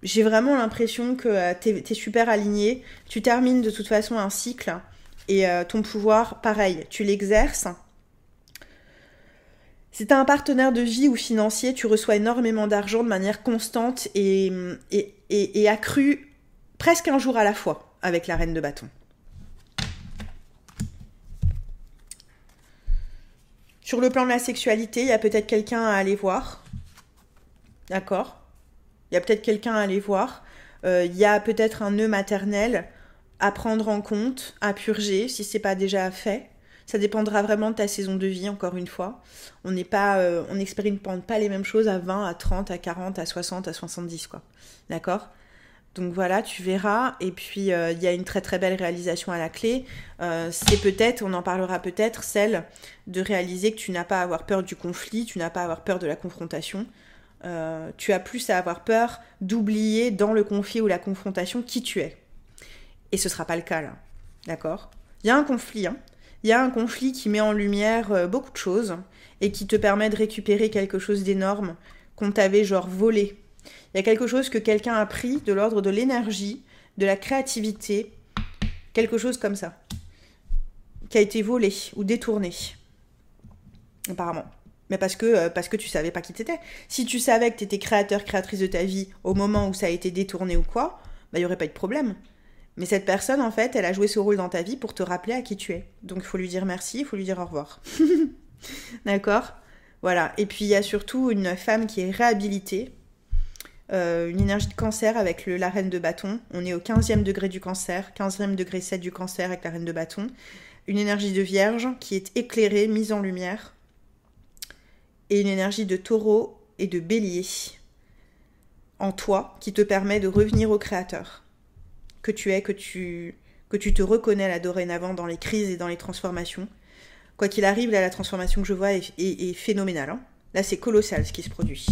j'ai vraiment l'impression que euh, tu es, super aligné. Tu termines de toute façon un cycle et euh, ton pouvoir, pareil, tu l'exerces. Si tu un partenaire de vie ou financier, tu reçois énormément d'argent de manière constante et, et, et, accrue presque un jour à la fois avec la reine de bâton. Sur le plan de la sexualité, il y a peut-être quelqu'un à aller voir. D'accord il y a peut-être quelqu'un à aller voir. Euh, il y a peut-être un nœud maternel à prendre en compte, à purger, si c'est pas déjà fait. Ça dépendra vraiment de ta saison de vie, encore une fois. On n'est pas, euh, on n'expérimente pas les mêmes choses à 20, à 30, à 40, à 60, à 70, quoi. D'accord? Donc voilà, tu verras. Et puis euh, il y a une très très belle réalisation à la clé. c'est peut-être, on en parlera peut-être, celle de réaliser que tu n'as pas à avoir peur du conflit, tu n'as pas à avoir peur de la confrontation. Euh, tu as plus à avoir peur d'oublier dans le conflit ou la confrontation qui tu es. Et ce sera pas le cas là. D'accord? Il y a un conflit, hein. Il y a un conflit qui met en lumière euh, beaucoup de choses et qui te permet de récupérer quelque chose d'énorme qu'on t'avait genre volé. Il y a quelque chose que quelqu'un a pris de l'ordre de l'énergie, de la créativité, quelque chose comme ça, qui a été volé ou détourné. Apparemment mais parce que, euh, parce que tu savais pas qui t'étais. Si tu savais que tu étais créateur, créatrice de ta vie au moment où ça a été détourné ou quoi, bah, il n'y aurait pas de problème. Mais cette personne, en fait, elle a joué ce rôle dans ta vie pour te rappeler à qui tu es. Donc il faut lui dire merci, il faut lui dire au revoir. D'accord? Voilà. Et puis il y a surtout une femme qui est réhabilitée, euh, une énergie de cancer avec la reine de bâton. On est au 15e degré du cancer, 15e degré 7 du cancer avec la reine de bâton. Une énergie de vierge qui est éclairée, mise en lumière et une énergie de taureau et de bélier. en toi qui te permet de revenir au créateur que tu es, que tu, que tu te reconnais là dorénavant dans les crises et dans les transformations. Quoi qu'il arrive, là, la transformation que je vois est, phénoménale. Hein. Là, c'est colossal ce qui se produit.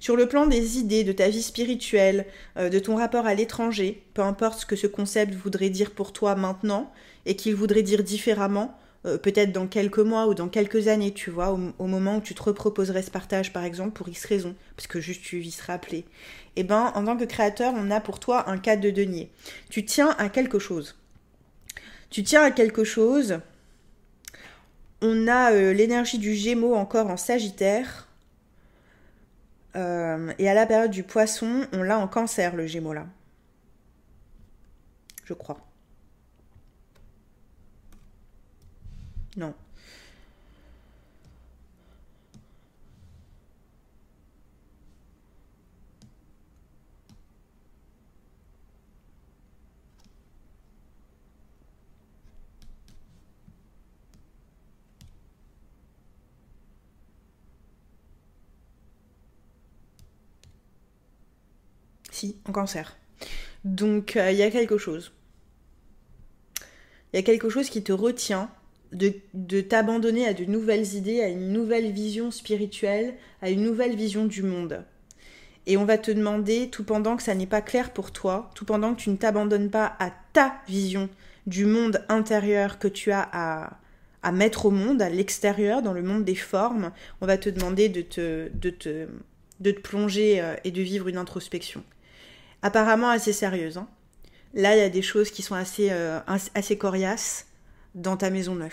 Sur le plan des idées, de ta vie spirituelle, euh, de ton rapport à l'étranger, peu importe ce que ce concept voudrait dire pour toi maintenant et qu'il voudrait dire différemment, euh, peut-être dans quelques mois ou dans quelques années, tu vois, au, moment où tu te reproposerais ce partage, par exemple, pour X raison, parce que juste tu y seras appelé. Eh ben, en tant que créateur, on a pour toi un cadre de denier. Tu tiens à quelque chose. Tu tiens à quelque chose. On a euh, l'énergie du Gémeaux encore en Sagittaire. Euh, et à la période du Poisson, on l'a en Cancer, le Gémeaux là. Je crois. Non. Si, en cancer. Donc, euh, il y a quelque chose. Il y a quelque chose qui te retient de, t'abandonner à de nouvelles idées, à une nouvelle vision spirituelle, à une nouvelle vision du monde. Et on va te demander, tout pendant que ça n'est pas clair pour toi, tout pendant que tu ne t'abandonnes pas à ta vision du monde intérieur que tu as à, mettre au monde, à l'extérieur, dans le monde des formes, on va te demander de te, de te, de plonger euh, et de vivre une introspection. Apparemment assez sérieuse. Hein. Là, il y a des choses qui sont assez, euh, assez coriaces dans ta maison neuve,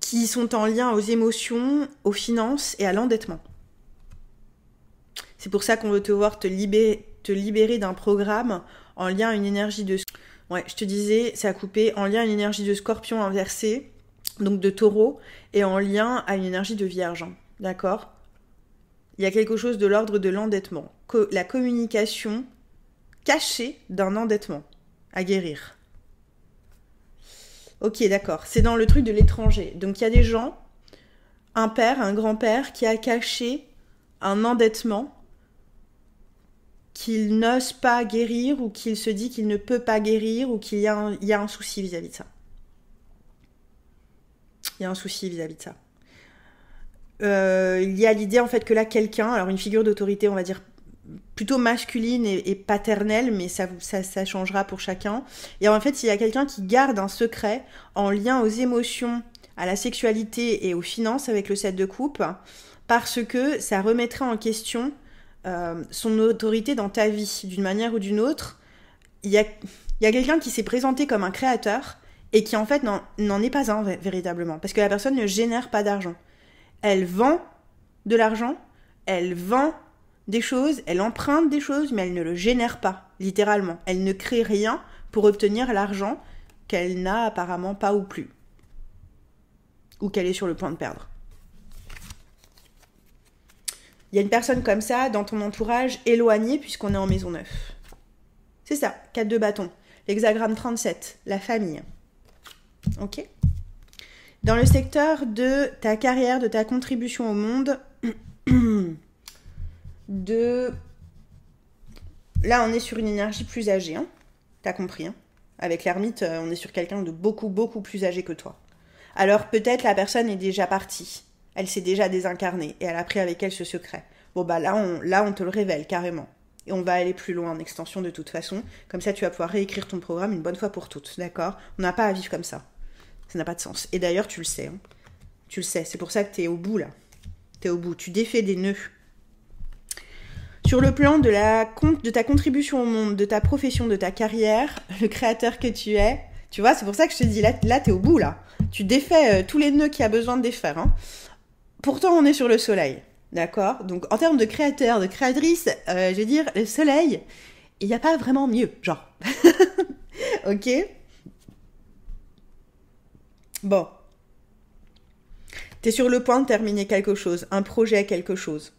qui sont en lien aux émotions, aux finances et à l'endettement. C'est pour ça qu'on veut te voir te libérer, d'un programme en lien à une énergie de... Ouais, je te disais, ça a coupé en lien à une énergie de scorpion inversé, donc de taureau, et en lien à une énergie de vierge. D'accord? Il y a quelque chose de l'ordre de l'endettement. La communication cachée d'un endettement à guérir. Ok, d'accord. C'est dans le truc de l'étranger. Donc il y a des gens, un père, un grand-père, qui a caché un endettement qu'il n'ose pas guérir ou qu'il se dit qu'il ne peut pas guérir ou qu'il y, a un, souci vis-à-vis de ça. Il y a un souci vis-à-vis de ça. Euh, il y a l'idée en fait que là quelqu'un, alors une figure d'autorité on va dire plutôt masculine et, paternelle, mais ça, ça, changera pour chacun. Et en fait, il y a quelqu'un qui garde un secret en lien aux émotions, à la sexualité et aux finances avec le set de coupe, parce que ça remettrait en question euh, son autorité dans ta vie, d'une manière ou d'une autre. Il y a, y a quelqu'un qui s'est présenté comme un créateur et qui en fait n'en est pas un véritablement, parce que la personne ne génère pas d'argent. Elle vend de l'argent, elle vend des choses, elle emprunte des choses, mais elle ne le génère pas, littéralement. Elle ne crée rien pour obtenir l'argent qu'elle n'a apparemment pas ou plus. Ou qu'elle est sur le point de perdre. Il y a une personne comme ça dans ton entourage éloigné puisqu'on est en maison neuve. C'est ça, 4 de bâton. L'hexagramme 37, la famille. Ok? Dans le secteur de ta carrière, de ta contribution au monde, de... Là, on est sur une énergie plus âgée, hein T'as compris, hein Avec l'ermite, euh, on est sur quelqu'un de beaucoup, beaucoup plus âgé que toi. Alors peut-être la personne est déjà partie. Elle s'est déjà désincarnée et elle a pris avec elle ce secret. Bon bah là on, là on te le révèle carrément. Et on va aller plus loin en extension de toute façon. Comme ça tu vas pouvoir réécrire ton programme une bonne fois pour toutes, d'accord? On n'a pas à vivre comme ça. Ça n'a pas de sens. Et d'ailleurs tu le sais. Hein. Tu le sais. C'est pour ça que t'es au bout là. T'es au bout. Tu défais des nœuds sur le plan de, ta contribution au monde, de ta profession, de ta carrière, le créateur que tu es, tu vois, c'est pour ça que je te dis, là, là t'es au bout, là. Tu défais euh, tous les nœuds qu'il y a besoin de défaire. Hein. Pourtant, on est sur le soleil, d'accord? Donc, en termes de créateur, de créatrice, euh, je vais dire, le soleil, il n'y a pas vraiment mieux, genre. ok? Bon. T'es sur le point de terminer quelque chose, un projet, quelque chose.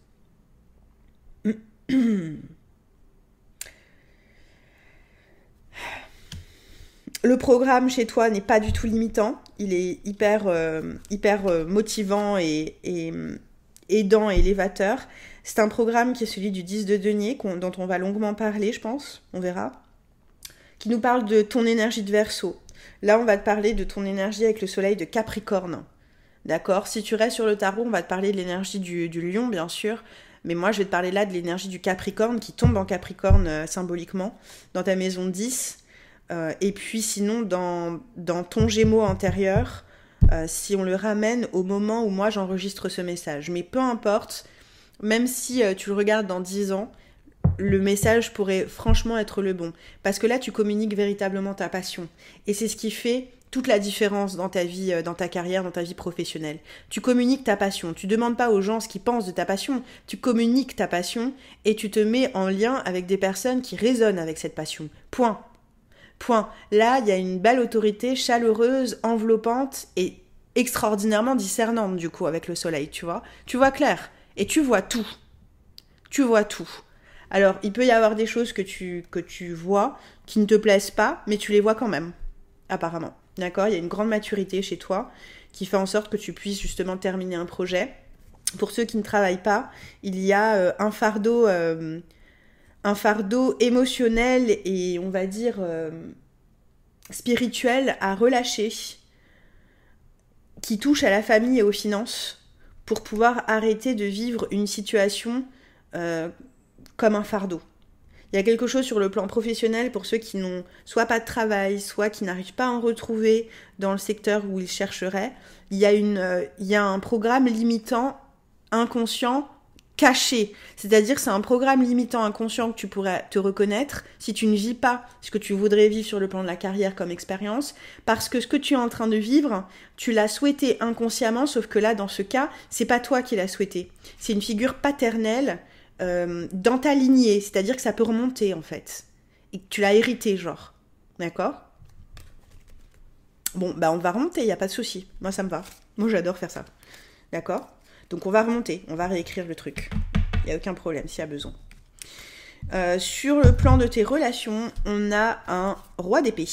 Le programme chez toi n'est pas du tout limitant. Il est hyper, euh, euh, motivant et, aidant et élévateur. C'est un programme qui est celui du 10 de denier, dont on va longuement parler, je pense, on verra, qui nous parle de ton énergie de verso. Là, on va te parler de ton énergie avec le soleil de Capricorne. D'accord? Si tu restes sur le tarot, on va te parler de l'énergie du, lion, bien sûr. Mais moi, je vais te parler là de l'énergie du Capricorne qui tombe en Capricorne euh, symboliquement dans ta maison 10. Euh, et puis sinon, dans, ton Gémeaux antérieur, euh, si on le ramène au moment où moi j'enregistre ce message. Mais peu importe, même si tu le regardes dans 10 ans, le message pourrait franchement être le bon. Parce que là, tu communiques véritablement ta passion. Et c'est ce qui fait toute la différence dans ta vie, euh, dans ta carrière, dans ta vie professionnelle. Tu communiques ta passion. Tu demandes pas aux gens ce qu'ils pensent de ta passion. Tu communiques ta passion et tu te mets en lien avec des personnes qui résonnent avec cette passion. Point. Point. Là, il y a une belle autorité chaleureuse, enveloppante et extraordinairement discernante du coup avec le soleil, tu vois. Tu vois clair et tu vois tout. Tu vois tout. Alors, il peut y avoir des choses que tu, que tu vois qui ne te plaisent pas, mais tu les vois quand même, apparemment. D'accord Il y a une grande maturité chez toi qui fait en sorte que tu puisses justement terminer un projet. Pour ceux qui ne travaillent pas, il y a euh, un fardeau, euh, un fardeau émotionnel et on va dire euh, spirituel à relâcher qui touche à la famille et aux finances pour pouvoir arrêter de vivre une situation comme un fardeau. Il y a quelque chose sur le plan professionnel pour ceux qui n'ont soit pas de travail, soit qui n'arrivent pas à en retrouver dans le secteur où ils chercheraient. Il y a, une, euh, il y a un programme limitant inconscient caché. C'est-à-dire c'est un programme limitant inconscient que tu pourrais te reconnaître si tu ne vis pas ce que tu voudrais vivre sur le plan de la carrière comme expérience, parce que ce que tu es en train de vivre, tu l'as souhaité inconsciemment, sauf que là, dans ce cas, c'est pas toi qui l'as souhaité. C'est une figure paternelle euh, dans ta lignée, c'est-à-dire que ça peut remonter en fait, et que tu l'as hérité, genre. D'accord? Bon, bah on va remonter, il n'y a pas de souci. Moi, ça me va. Moi, j'adore faire ça. D'accord? Donc, on va remonter, on va réécrire le truc. Il n'y a aucun problème s'il y a besoin. Euh, sur le plan de tes relations, on a un roi d'épée.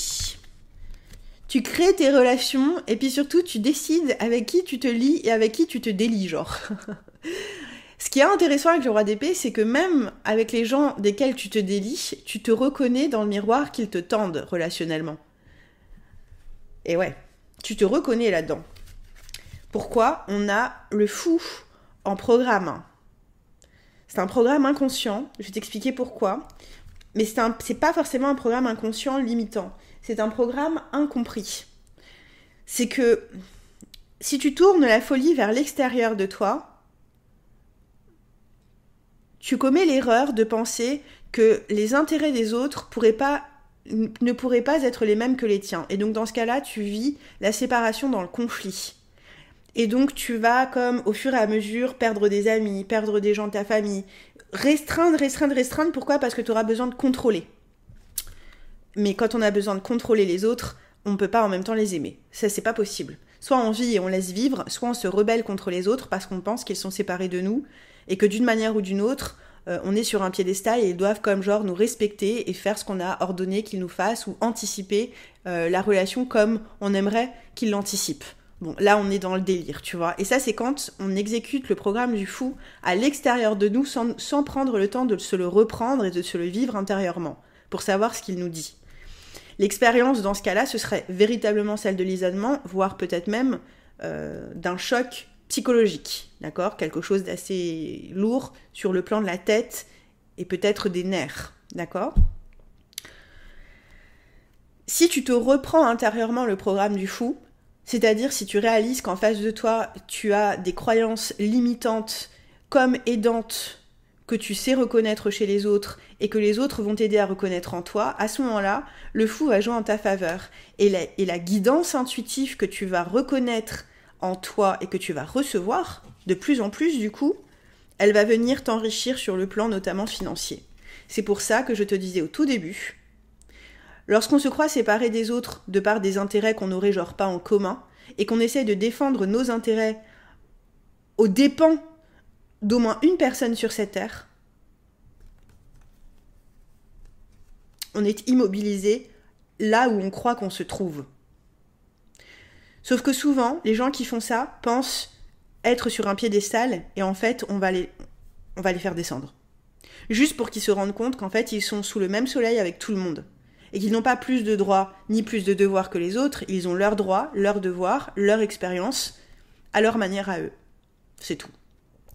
Tu crées tes relations et puis surtout tu décides avec qui tu te lis et avec qui tu te délies, genre. Ce qui est intéressant avec le roi d'épée, c'est que même avec les gens desquels tu te délies, tu te reconnais dans le miroir qu'ils te tendent relationnellement. Et ouais, tu te reconnais là-dedans. Pourquoi On a le fou en programme? C'est un programme inconscient, je vais t'expliquer pourquoi. Mais c'est pas forcément un programme inconscient limitant. C'est un programme incompris. C'est que si tu tournes la folie vers l'extérieur de toi, tu commets l'erreur de penser que les intérêts des autres ne pourraient pas être les mêmes que les tiens. Et donc dans ce cas-là, tu vis la séparation dans le conflit. Et donc tu vas comme au fur et à mesure perdre des amis, perdre des gens de ta famille, restreindre, restreindre, restreindre. Pourquoi? Parce que tu auras besoin de contrôler. Mais quand on a besoin de contrôler les autres, on ne peut pas en même temps les aimer. Ça, c'est pas possible. Soit on vit et on laisse vivre, soit on se rebelle contre les autres parce qu'on pense qu'ils sont séparés de nous et que d'une manière ou d'une autre, euh, on est sur un piédestal et ils doivent comme genre nous respecter et faire ce qu'on a ordonné qu'ils nous fassent ou anticiper euh, la relation comme on aimerait qu'ils l'anticipent. Bon, là on est dans le délire, tu vois. Et ça c'est quand on exécute le programme du fou à l'extérieur de nous sans, sans prendre le temps de se le reprendre et de se le vivre intérieurement pour savoir ce qu'il nous dit. L'expérience dans ce cas-là, ce serait véritablement celle de l'isolement, voire peut-être même euh, d'un choc psychologique, d'accord? Quelque chose d'assez lourd sur le plan de la tête et peut-être des nerfs, d'accord? Si tu te reprends intérieurement le programme du fou, c'est-à-dire si tu réalises qu'en face de toi, tu as des croyances limitantes comme aidantes que tu sais reconnaître chez les autres et que les autres vont t'aider à reconnaître en toi, à ce moment-là, le fou va jouer en ta faveur. Et la, et la guidance intuitive que tu vas reconnaître en toi et que tu vas recevoir, de plus en plus du coup, elle va venir t'enrichir sur le plan notamment financier. C'est pour ça que je te disais au tout début, lorsqu'on se croit séparé des autres de par des intérêts qu'on n'aurait genre pas en commun, et qu'on essaie de défendre nos intérêts aux dépens d'au moins une personne sur cette terre, on est immobilisé là où on croit qu'on se trouve. Sauf que souvent, les gens qui font ça pensent être sur un piédestal et en fait, on va les, faire descendre. Juste pour qu'ils se rendent compte qu'en fait, ils sont sous le même soleil avec tout le monde. Et qu'ils n'ont pas plus de droits ni plus de devoirs que les autres, ils ont leurs droits, leurs devoirs, leur expérience, à leur manière à eux. C'est tout.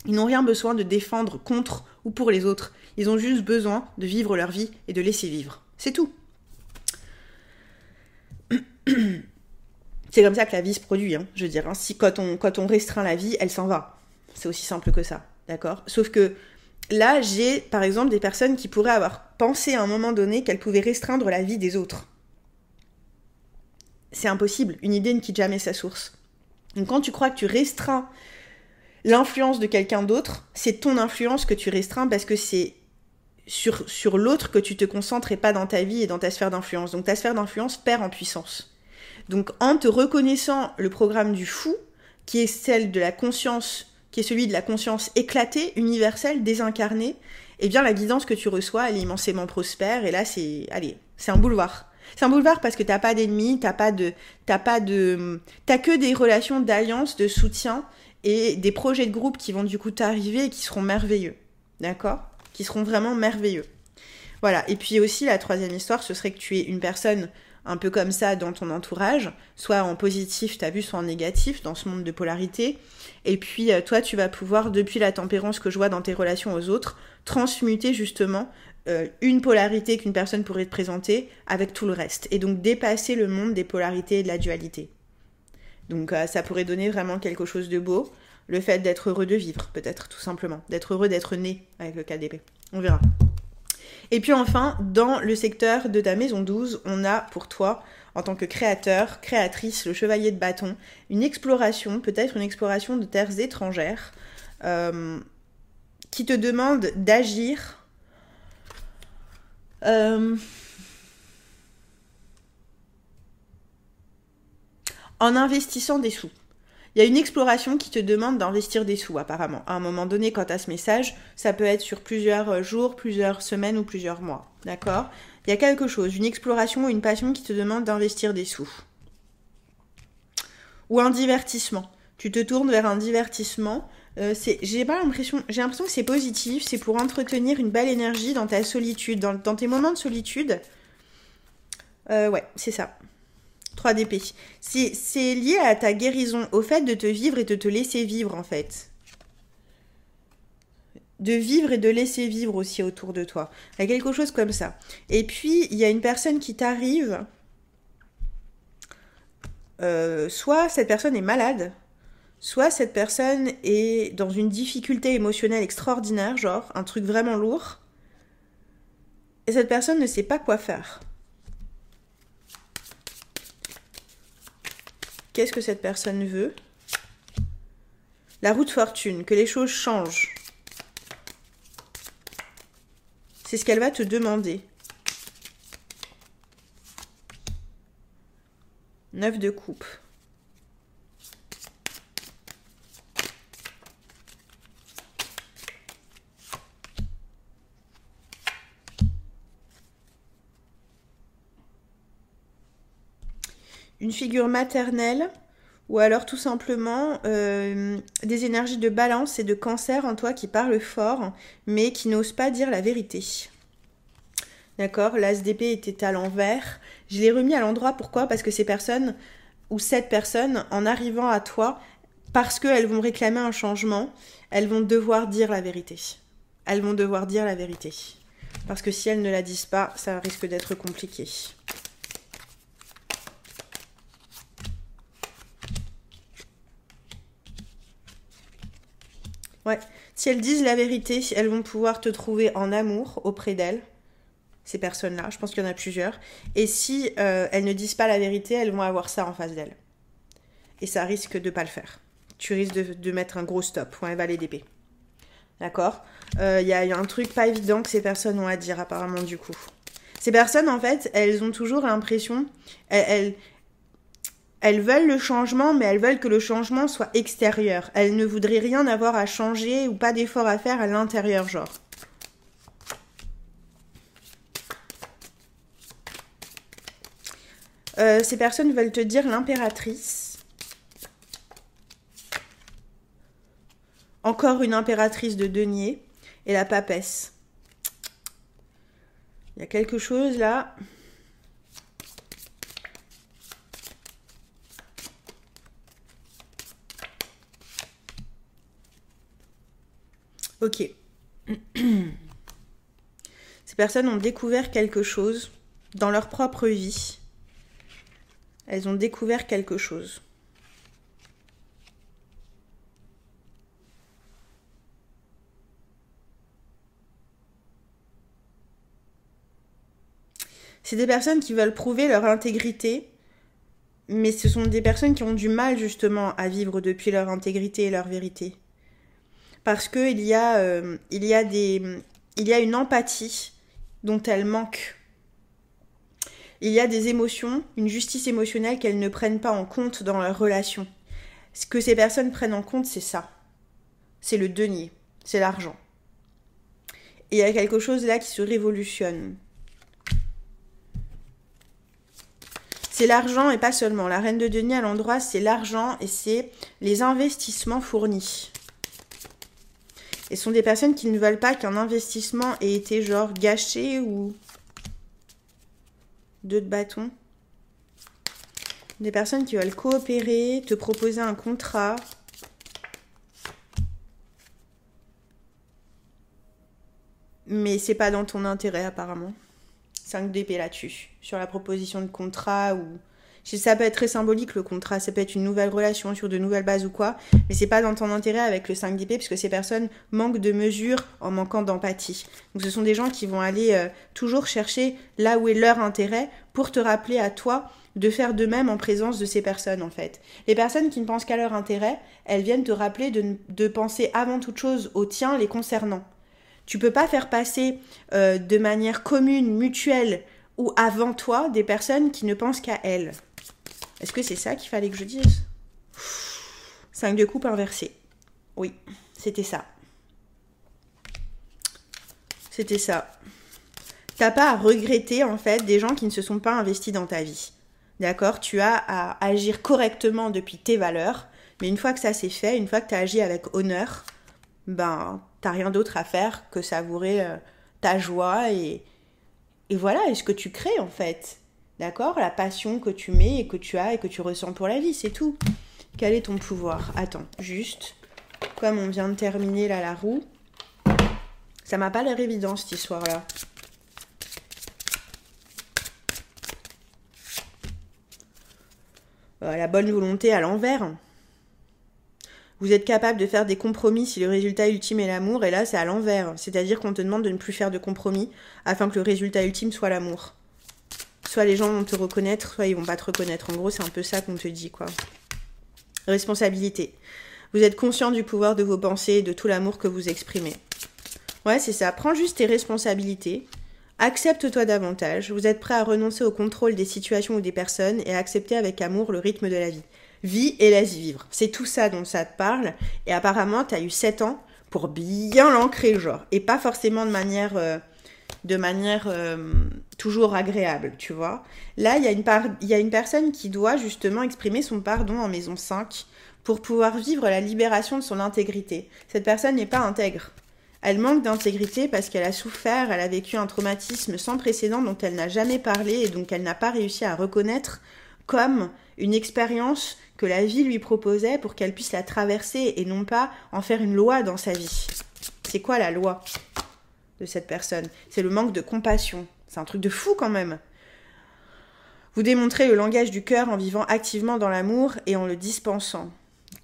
Ils n'ont rien besoin de défendre contre ou pour les autres. Ils ont juste besoin de vivre leur vie et de laisser vivre. C'est tout. C'est comme ça que la vie se produit, hein, je veux dire. Hein. Si quand on, restreint la vie, elle s'en va. C'est aussi simple que ça, d'accord? Sauf que là, j'ai par exemple des personnes qui pourraient avoir pensé à un moment donné qu'elles pouvaient restreindre la vie des autres. C'est impossible. Une idée ne quitte jamais sa source. Donc quand tu crois que tu restreins l'influence de quelqu'un d'autre, c'est ton influence que tu restreins parce que c'est sur, sur l'autre que tu te concentres et pas dans ta vie et dans ta sphère d'influence. Donc ta sphère d'influence perd en puissance. Donc en te reconnaissant le programme du fou, qui est celle de la conscience, qui est celui de la conscience éclatée, universelle, désincarnée, eh bien la guidance que tu reçois, elle est immensément prospère. Et là, c'est, allez, c'est un boulevard. C'est un boulevard parce que t'as pas d'ennemis, t'as pas de, t'as pas de, t'as que des relations d'alliance, de soutien et des projets de groupe qui vont du coup t'arriver et qui seront merveilleux. D'accord? Qui seront vraiment merveilleux. Voilà. Et puis aussi, la troisième histoire, ce serait que tu es une personne un peu comme ça dans ton entourage, soit en positif, t'as vu, soit en négatif, dans ce monde de polarité. Et puis, euh, toi, tu vas pouvoir, depuis la tempérance que je vois dans tes relations aux autres, transmuter justement euh, une polarité qu'une personne pourrait te présenter avec tout le reste. Et donc, dépasser le monde des polarités et de la dualité. Donc euh, ça pourrait donner vraiment quelque chose de beau. Le fait d'être heureux de vivre, peut-être, tout simplement. D'être heureux d'être né avec le KDP. On verra. Et puis enfin, dans le secteur de ta maison 12, on a pour toi, en tant que créateur, créatrice, le chevalier de bâton, une exploration, peut-être une exploration de terres étrangères, euh, qui te demande d'agir. Euh, en investissant des sous. Il y a une exploration qui te demande d'investir des sous, apparemment. À un moment donné, quand tu ce message, ça peut être sur plusieurs euh, jours, plusieurs semaines ou plusieurs mois. D'accord? Il y a quelque chose, une exploration ou une passion qui te demande d'investir des sous. Ou un divertissement. Tu te tournes vers un divertissement. Euh, j'ai pas l'impression, j'ai l'impression que c'est positif, c'est pour entretenir une belle énergie dans ta solitude, dans, tes moments de solitude. Euh, ouais, c'est ça. 3DP. C'est lié à ta guérison, au fait de te vivre et de te laisser vivre en fait. De vivre et de laisser vivre aussi autour de toi. Il y a quelque chose comme ça. Et puis, il y a une personne qui t'arrive. Euh, soit cette personne est malade, soit cette personne est dans une difficulté émotionnelle extraordinaire, genre un truc vraiment lourd. Et cette personne ne sait pas quoi faire. Qu'est-ce que cette personne veut? La route fortune, que les choses changent. C'est ce qu'elle va te demander. Neuf de coupe. Une figure maternelle ou alors tout simplement euh, des énergies de balance et de cancer en toi qui parlent fort mais qui n'osent pas dire la vérité. D'accord? L'ASDP était à l'envers. Je l'ai remis à l'endroit. Pourquoi? Parce que ces personnes, ou cette personne, en arrivant à toi, parce qu'elles vont réclamer un changement, elles vont devoir dire la vérité. Elles vont devoir dire la vérité. Parce que si elles ne la disent pas, ça risque d'être compliqué. Ouais. Si elles disent la vérité, elles vont pouvoir te trouver en amour auprès d'elles, ces personnes-là. Je pense qu'il y en a plusieurs. Et si euh, elles ne disent pas la vérité, elles vont avoir ça en face d'elles. Et ça risque de pas le faire. Tu risques de, mettre un gros stop ou un valet d'épée. D'accord? Il euh, y, a un truc pas évident que ces personnes ont à dire apparemment du coup. Ces personnes, en fait, elles ont toujours l'impression, elles veulent le changement, mais elles veulent que le changement soit extérieur. Elles ne voudraient rien avoir à changer ou pas d'effort à faire à l'intérieur, genre. Euh, ces personnes veulent te dire l'impératrice. encore une impératrice de denier et la papesse. Il y a quelque chose là. Ok. Ces personnes ont découvert quelque chose dans leur propre vie. Elles ont découvert quelque chose. C'est des personnes qui veulent prouver leur intégrité, mais ce sont des personnes qui ont du mal justement à vivre depuis leur intégrité et leur vérité. Parce qu'il y, a, euh, il y, a des, il y a une empathie dont elles manquent. Il y a des émotions, une justice émotionnelle qu'elles ne prennent pas en compte dans leur relation. Ce que ces personnes prennent en compte, c'est ça. C'est le denier, c'est l'argent. Et il y a quelque chose là qui se révolutionne. C'est l'argent et pas seulement. La reine de denier à l'endroit, c'est l'argent et c'est les investissements fournis. Et ce sont des personnes qui ne veulent pas qu'un investissement ait été genre gâché ou deux de bâton. Des personnes qui veulent coopérer, te proposer un contrat. Mais c'est pas dans ton intérêt apparemment. 5 d'épée là-dessus, sur la proposition de contrat ou ça peut être très symbolique le contrat, ça peut être une nouvelle relation sur de nouvelles bases ou quoi, mais c'est pas dans ton intérêt avec le 5 d'épée puisque ces personnes manquent de mesure en manquant d'empathie. Donc ce sont des gens qui vont aller euh, toujours chercher là où est leur intérêt pour te rappeler à toi de faire de même en présence de ces personnes en fait. Les personnes qui ne pensent qu'à leur intérêt, elles viennent te rappeler de, de penser avant toute chose au tien les concernant. Tu peux pas faire passer euh, de manière commune, mutuelle ou avant toi des personnes qui ne pensent qu'à elles. Est-ce que c'est ça qu'il fallait que je dise? 5 de coupe inversé. Oui, c'était ça. C'était ça. T'as pas à regretter en fait des gens qui ne se sont pas investis dans ta vie. D'accord? Tu as à agir correctement depuis tes valeurs, mais une fois que ça s'est fait, une fois que tu as agi avec honneur, ben t'as rien d'autre à faire que savourer euh, ta joie et, et voilà, et ce que tu crées en fait. D'accord? La passion que tu mets et que tu as et que tu ressens pour la vie, c'est tout. Quel est ton pouvoir? Attends, juste, comme on vient de terminer là la roue, ça m'a pas l'air évident cette histoire-là. Euh, la bonne volonté à l'envers. Vous êtes capable de faire des compromis si le résultat ultime est l'amour, et là c'est à l'envers. C'est-à-dire qu'on te demande de ne plus faire de compromis afin que le résultat ultime soit l'amour. Soit les gens vont te reconnaître, soit ils vont pas te reconnaître. En gros, c'est un peu ça qu'on te dit, quoi. Responsabilité. Vous êtes conscient du pouvoir de vos pensées et de tout l'amour que vous exprimez. Ouais, c'est ça. Prends juste tes responsabilités. Accepte-toi davantage. Vous êtes prêt à renoncer au contrôle des situations ou des personnes et à accepter avec amour le rythme de la vie. Vie et laisse vivre. C'est tout ça dont ça te parle. Et apparemment, tu as eu 7 ans pour bien l'ancrer, genre. Et pas forcément de manière, euh, de manière euh, toujours agréable, tu vois. Là, il y, a une y a une personne qui doit justement exprimer son pardon en maison 5 pour pouvoir vivre la libération de son intégrité. Cette personne n'est pas intègre. Elle manque d'intégrité parce qu'elle a souffert, elle a vécu un traumatisme sans précédent dont elle n'a jamais parlé et donc elle n'a pas réussi à reconnaître comme une expérience que la vie lui proposait pour qu'elle puisse la traverser et non pas en faire une loi dans sa vie. C'est quoi la loi? De cette personne C'est le manque de compassion. C'est un truc de fou quand même. Vous démontrez le langage du cœur en vivant activement dans l'amour et en le dispensant.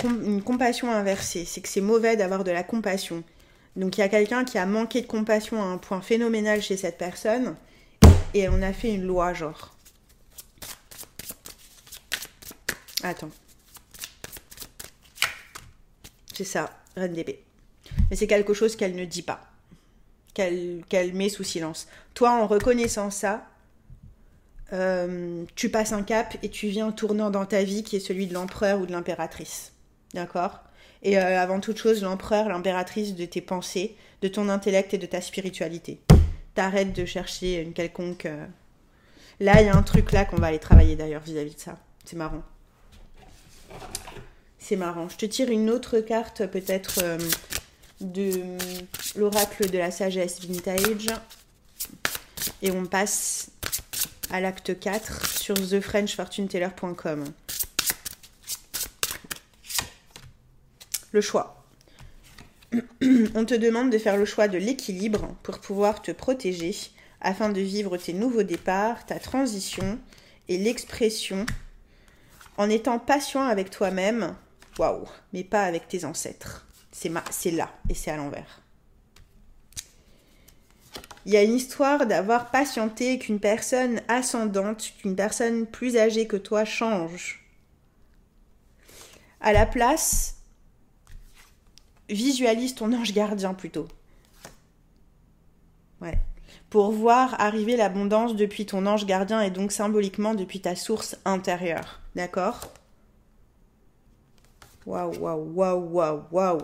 Une compassion inversée, c'est que c'est mauvais d'avoir de la compassion. Donc il y a quelqu'un qui a manqué de compassion à un point phénoménal chez cette personne et on a fait une loi genre. Attends. C'est ça, reine d'épée. Mais c'est quelque chose qu'elle ne dit pas, qu'elle met sous silence. Toi, en reconnaissant ça, euh, tu passes un cap et tu viens tournant dans ta vie qui est celui de l'empereur ou de l'impératrice. D'accord? Et euh, avant toute chose, l'empereur, l'impératrice de tes pensées, de ton intellect et de ta spiritualité. T'arrêtes de chercher une quelconque. Euh, là, il y a un truc là qu'on va aller travailler d'ailleurs vis-à-vis de ça. C'est marrant. C'est marrant. Je te tire une autre carte, peut-être de l'oracle de la sagesse vintage. Et on passe à l'acte 4 sur thefrenchfortuneteller.com. Le choix. on te demande de faire le choix de l'équilibre pour pouvoir te protéger afin de vivre tes nouveaux départs, ta transition et l'expression en étant patient avec toi-même, waouh, mais pas avec tes ancêtres. C'est là et c'est à l'envers. Il y a une histoire d'avoir patienté qu'une personne ascendante, qu'une personne plus âgée que toi change. À la place, visualise ton ange gardien plutôt. Ouais. Pour voir arriver l'abondance depuis ton ange gardien et donc symboliquement depuis ta source intérieure. D'accord? Waouh, waouh, waouh, waouh, waouh.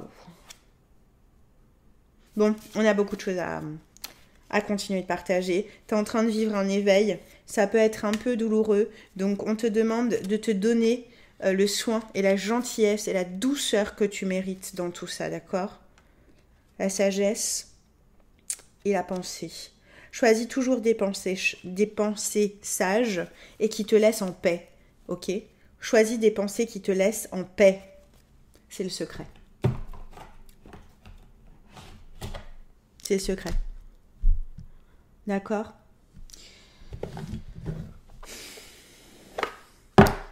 Bon, on a beaucoup de choses à, à continuer de partager. Tu es en train de vivre un éveil. Ça peut être un peu douloureux. Donc, on te demande de te donner euh, le soin et la gentillesse et la douceur que tu mérites dans tout ça, d'accord? La sagesse et la pensée. Choisis toujours des pensées, des pensées sages et qui te laissent en paix, ok? Choisis des pensées qui te laissent en paix. C'est le secret. C'est le secret. D'accord?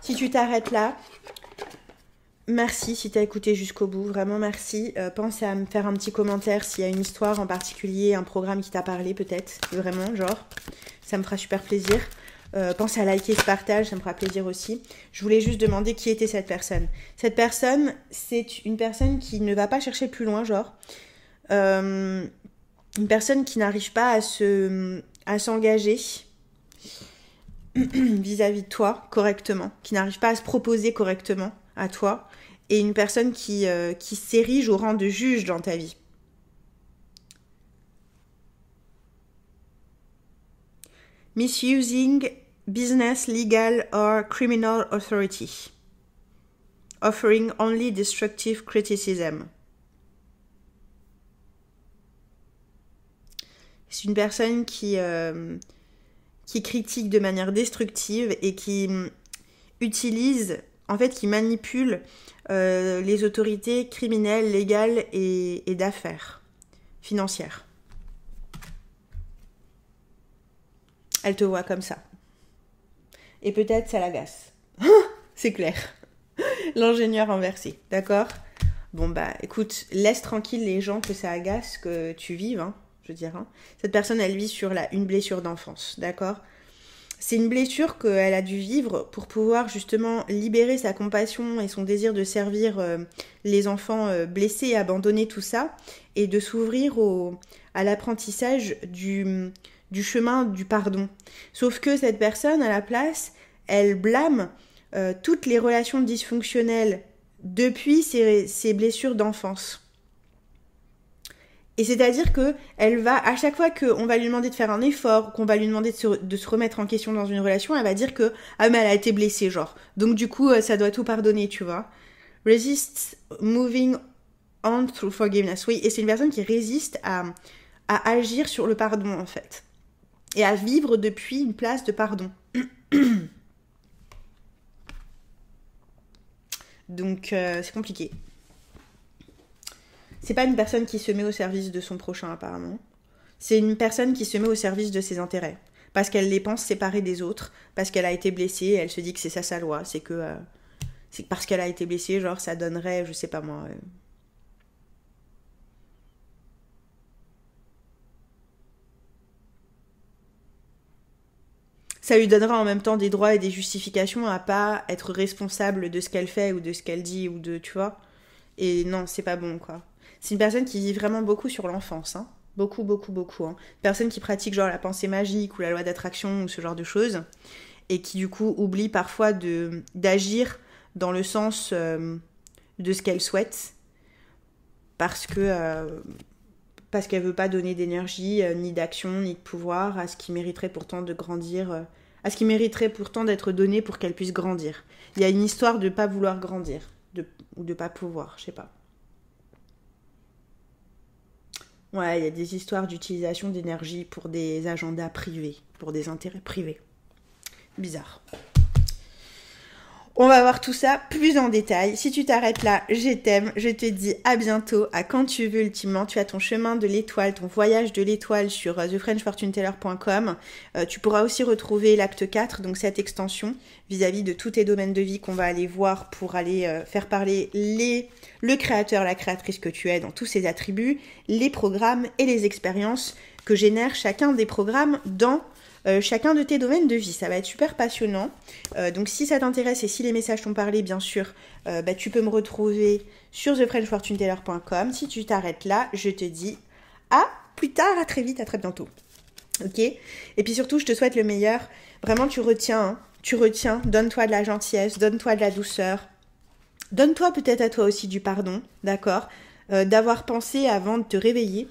Si tu t'arrêtes là, merci si tu as écouté jusqu'au bout, vraiment merci. Euh, pense à me faire un petit commentaire s'il y a une histoire en particulier, un programme qui t'a parlé peut-être, vraiment, genre. Ça me fera super plaisir. Euh, pense à liker ce partage, ça me fera plaisir aussi. Je voulais juste demander qui était cette personne. Cette personne, c'est une personne qui ne va pas chercher plus loin, genre. Euh, une personne qui n'arrive pas à se à s'engager vis-à-vis de toi correctement, qui n'arrive pas à se proposer correctement à toi, et une personne qui, euh, qui s'érige au rang de juge dans ta vie. Misusing business, legal or criminal authority. Offering only destructive criticism. C'est une personne qui, euh, qui critique de manière destructive et qui mm, utilise, en fait, qui manipule euh, les autorités criminelles, légales et, et d'affaires financières. Elle te voit comme ça. Et peut-être ça l'agace. C'est clair. L'ingénieur inversé, d'accord? Bon bah écoute, laisse tranquille les gens que ça agace que tu vives, hein je veux dire. Hein. Cette personne, elle vit sur la, une blessure d'enfance, d'accord? C'est une blessure qu'elle a dû vivre pour pouvoir justement libérer sa compassion et son désir de servir euh, les enfants euh, blessés, abandonner tout ça, et de s'ouvrir à l'apprentissage du, du chemin du pardon. Sauf que cette personne, à la place, elle blâme euh, toutes les relations dysfonctionnelles depuis ses blessures d'enfance. Et c'est-à-dire que elle va, à chaque fois qu'on va lui demander de faire un effort, qu'on va lui demander de se, remettre en question dans une relation, elle va dire que ah mais elle a été blessée genre. Donc du coup euh, ça doit tout pardonner, tu vois. Resist moving on through forgiveness. Oui, et c'est une personne qui résiste à, à agir sur le pardon en fait. Et à vivre depuis une place de pardon. Donc euh, c'est compliqué. C'est pas une personne qui se met au service de son prochain, apparemment. C'est une personne qui se met au service de ses intérêts. Parce qu'elle les pense séparées des autres, parce qu'elle a été blessée, elle se dit que c'est ça sa loi. C'est que. Euh, c'est parce qu'elle a été blessée, genre, ça donnerait, je sais pas moi. Euh, ça lui donnera en même temps des droits et des justifications à pas être responsable de ce qu'elle fait ou de ce qu'elle dit ou de tu vois et non c'est pas bon quoi c'est une personne qui vit vraiment beaucoup sur l'enfance. Hein. Beaucoup, beaucoup, beaucoup. Hein. Personne qui pratique genre la pensée magique ou la loi d'attraction ou ce genre de choses. Et qui du coup oublie parfois de d'agir dans le sens euh, de ce qu'elle souhaite. Parce que. Euh, parce qu'elle veut pas donner d'énergie, euh, ni d'action, ni de pouvoir à ce qui mériterait pourtant de grandir. À ce qui mériterait pourtant d'être donné pour qu'elle puisse grandir. Il y a une histoire de pas vouloir grandir. Ou de pas pouvoir, je sais pas. Ouais, il y a des histoires d'utilisation d'énergie pour des agendas privés, pour des intérêts privés. Bizarre. On va voir tout ça plus en détail. Si tu t'arrêtes là, je t'aime. Je te dis à bientôt, à quand tu veux ultimement. Tu as ton chemin de l'étoile, ton voyage de l'étoile sur euh, thefrenchfortuneteller.com. Euh, tu pourras aussi retrouver l'acte 4, donc cette extension vis-à-vis de tous tes domaines de vie qu'on va aller voir pour aller euh, faire parler les, le créateur, la créatrice que tu es dans tous ses attributs, les programmes et les expériences que génère chacun des programmes dans euh, chacun de tes domaines de vie. Ça va être super passionnant. Euh, donc si ça t'intéresse et si les messages t'ont parlé, bien sûr, euh, bah, tu peux me retrouver sur thefrenchfortuneteller.com. Si tu t'arrêtes là, je te dis à plus tard, à très vite, à très bientôt. Ok? Et puis surtout, je te souhaite le meilleur. Vraiment, tu retiens, hein. tu retiens, donne-toi de la gentillesse, donne-toi de la douceur. Donne-toi peut-être à toi aussi du pardon, d'accord? D'avoir pensé avant de te réveiller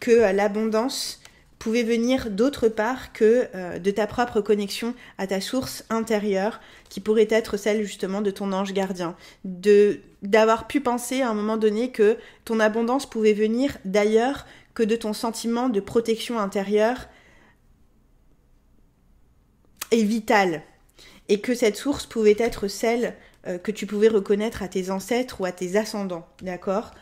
que l'abondance pouvait venir d'autre part que euh, de ta propre connexion à ta source intérieure, qui pourrait être celle justement de ton ange gardien. De d'avoir pu penser à un moment donné que ton abondance pouvait venir d'ailleurs que de ton sentiment de protection intérieure et vitale. Et que cette source pouvait être celle euh, que tu pouvais reconnaître à tes ancêtres ou à tes ascendants, d'accord?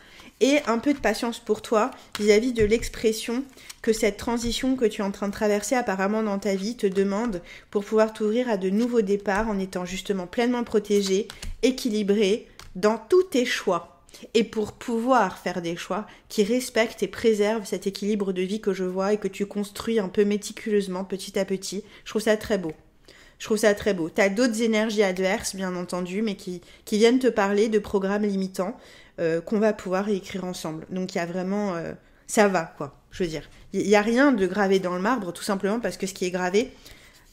Et un peu de patience pour toi vis-à-vis de l'expression que cette transition que tu es en train de traverser apparemment dans ta vie te demande pour pouvoir t'ouvrir à de nouveaux départs en étant justement pleinement protégé, équilibré dans tous tes choix. Et pour pouvoir faire des choix qui respectent et préservent cet équilibre de vie que je vois et que tu construis un peu méticuleusement petit à petit, je trouve ça très beau. Je trouve ça très beau. Tu as d'autres énergies adverses, bien entendu, mais qui, qui viennent te parler de programmes limitants. Euh, qu'on va pouvoir écrire ensemble. Donc il y a vraiment... Euh, ça va, quoi, je veux dire. Il n'y a rien de gravé dans le marbre, tout simplement parce que ce qui est gravé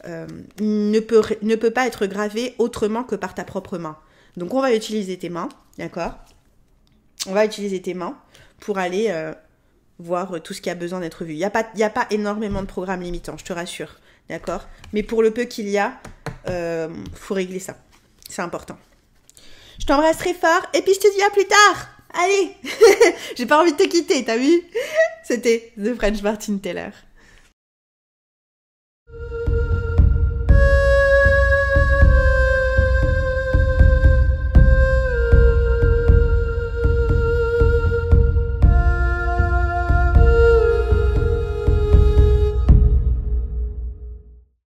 euh, ne, peut, pas être gravé autrement que par ta propre main. Donc on va utiliser tes mains, d'accord? On va utiliser tes mains pour aller voir tout ce qui a besoin d'être vu. Il n'y a, pas, a pas énormément de programmes limitants, je te rassure, d'accord? Mais pour le peu qu'il y a, faut régler ça. C'est important. Je t'embrasse très fort et puis je te dis à plus tard. Allez, j'ai pas envie de te quitter, t'as vu? C'était The French Martin Taylor.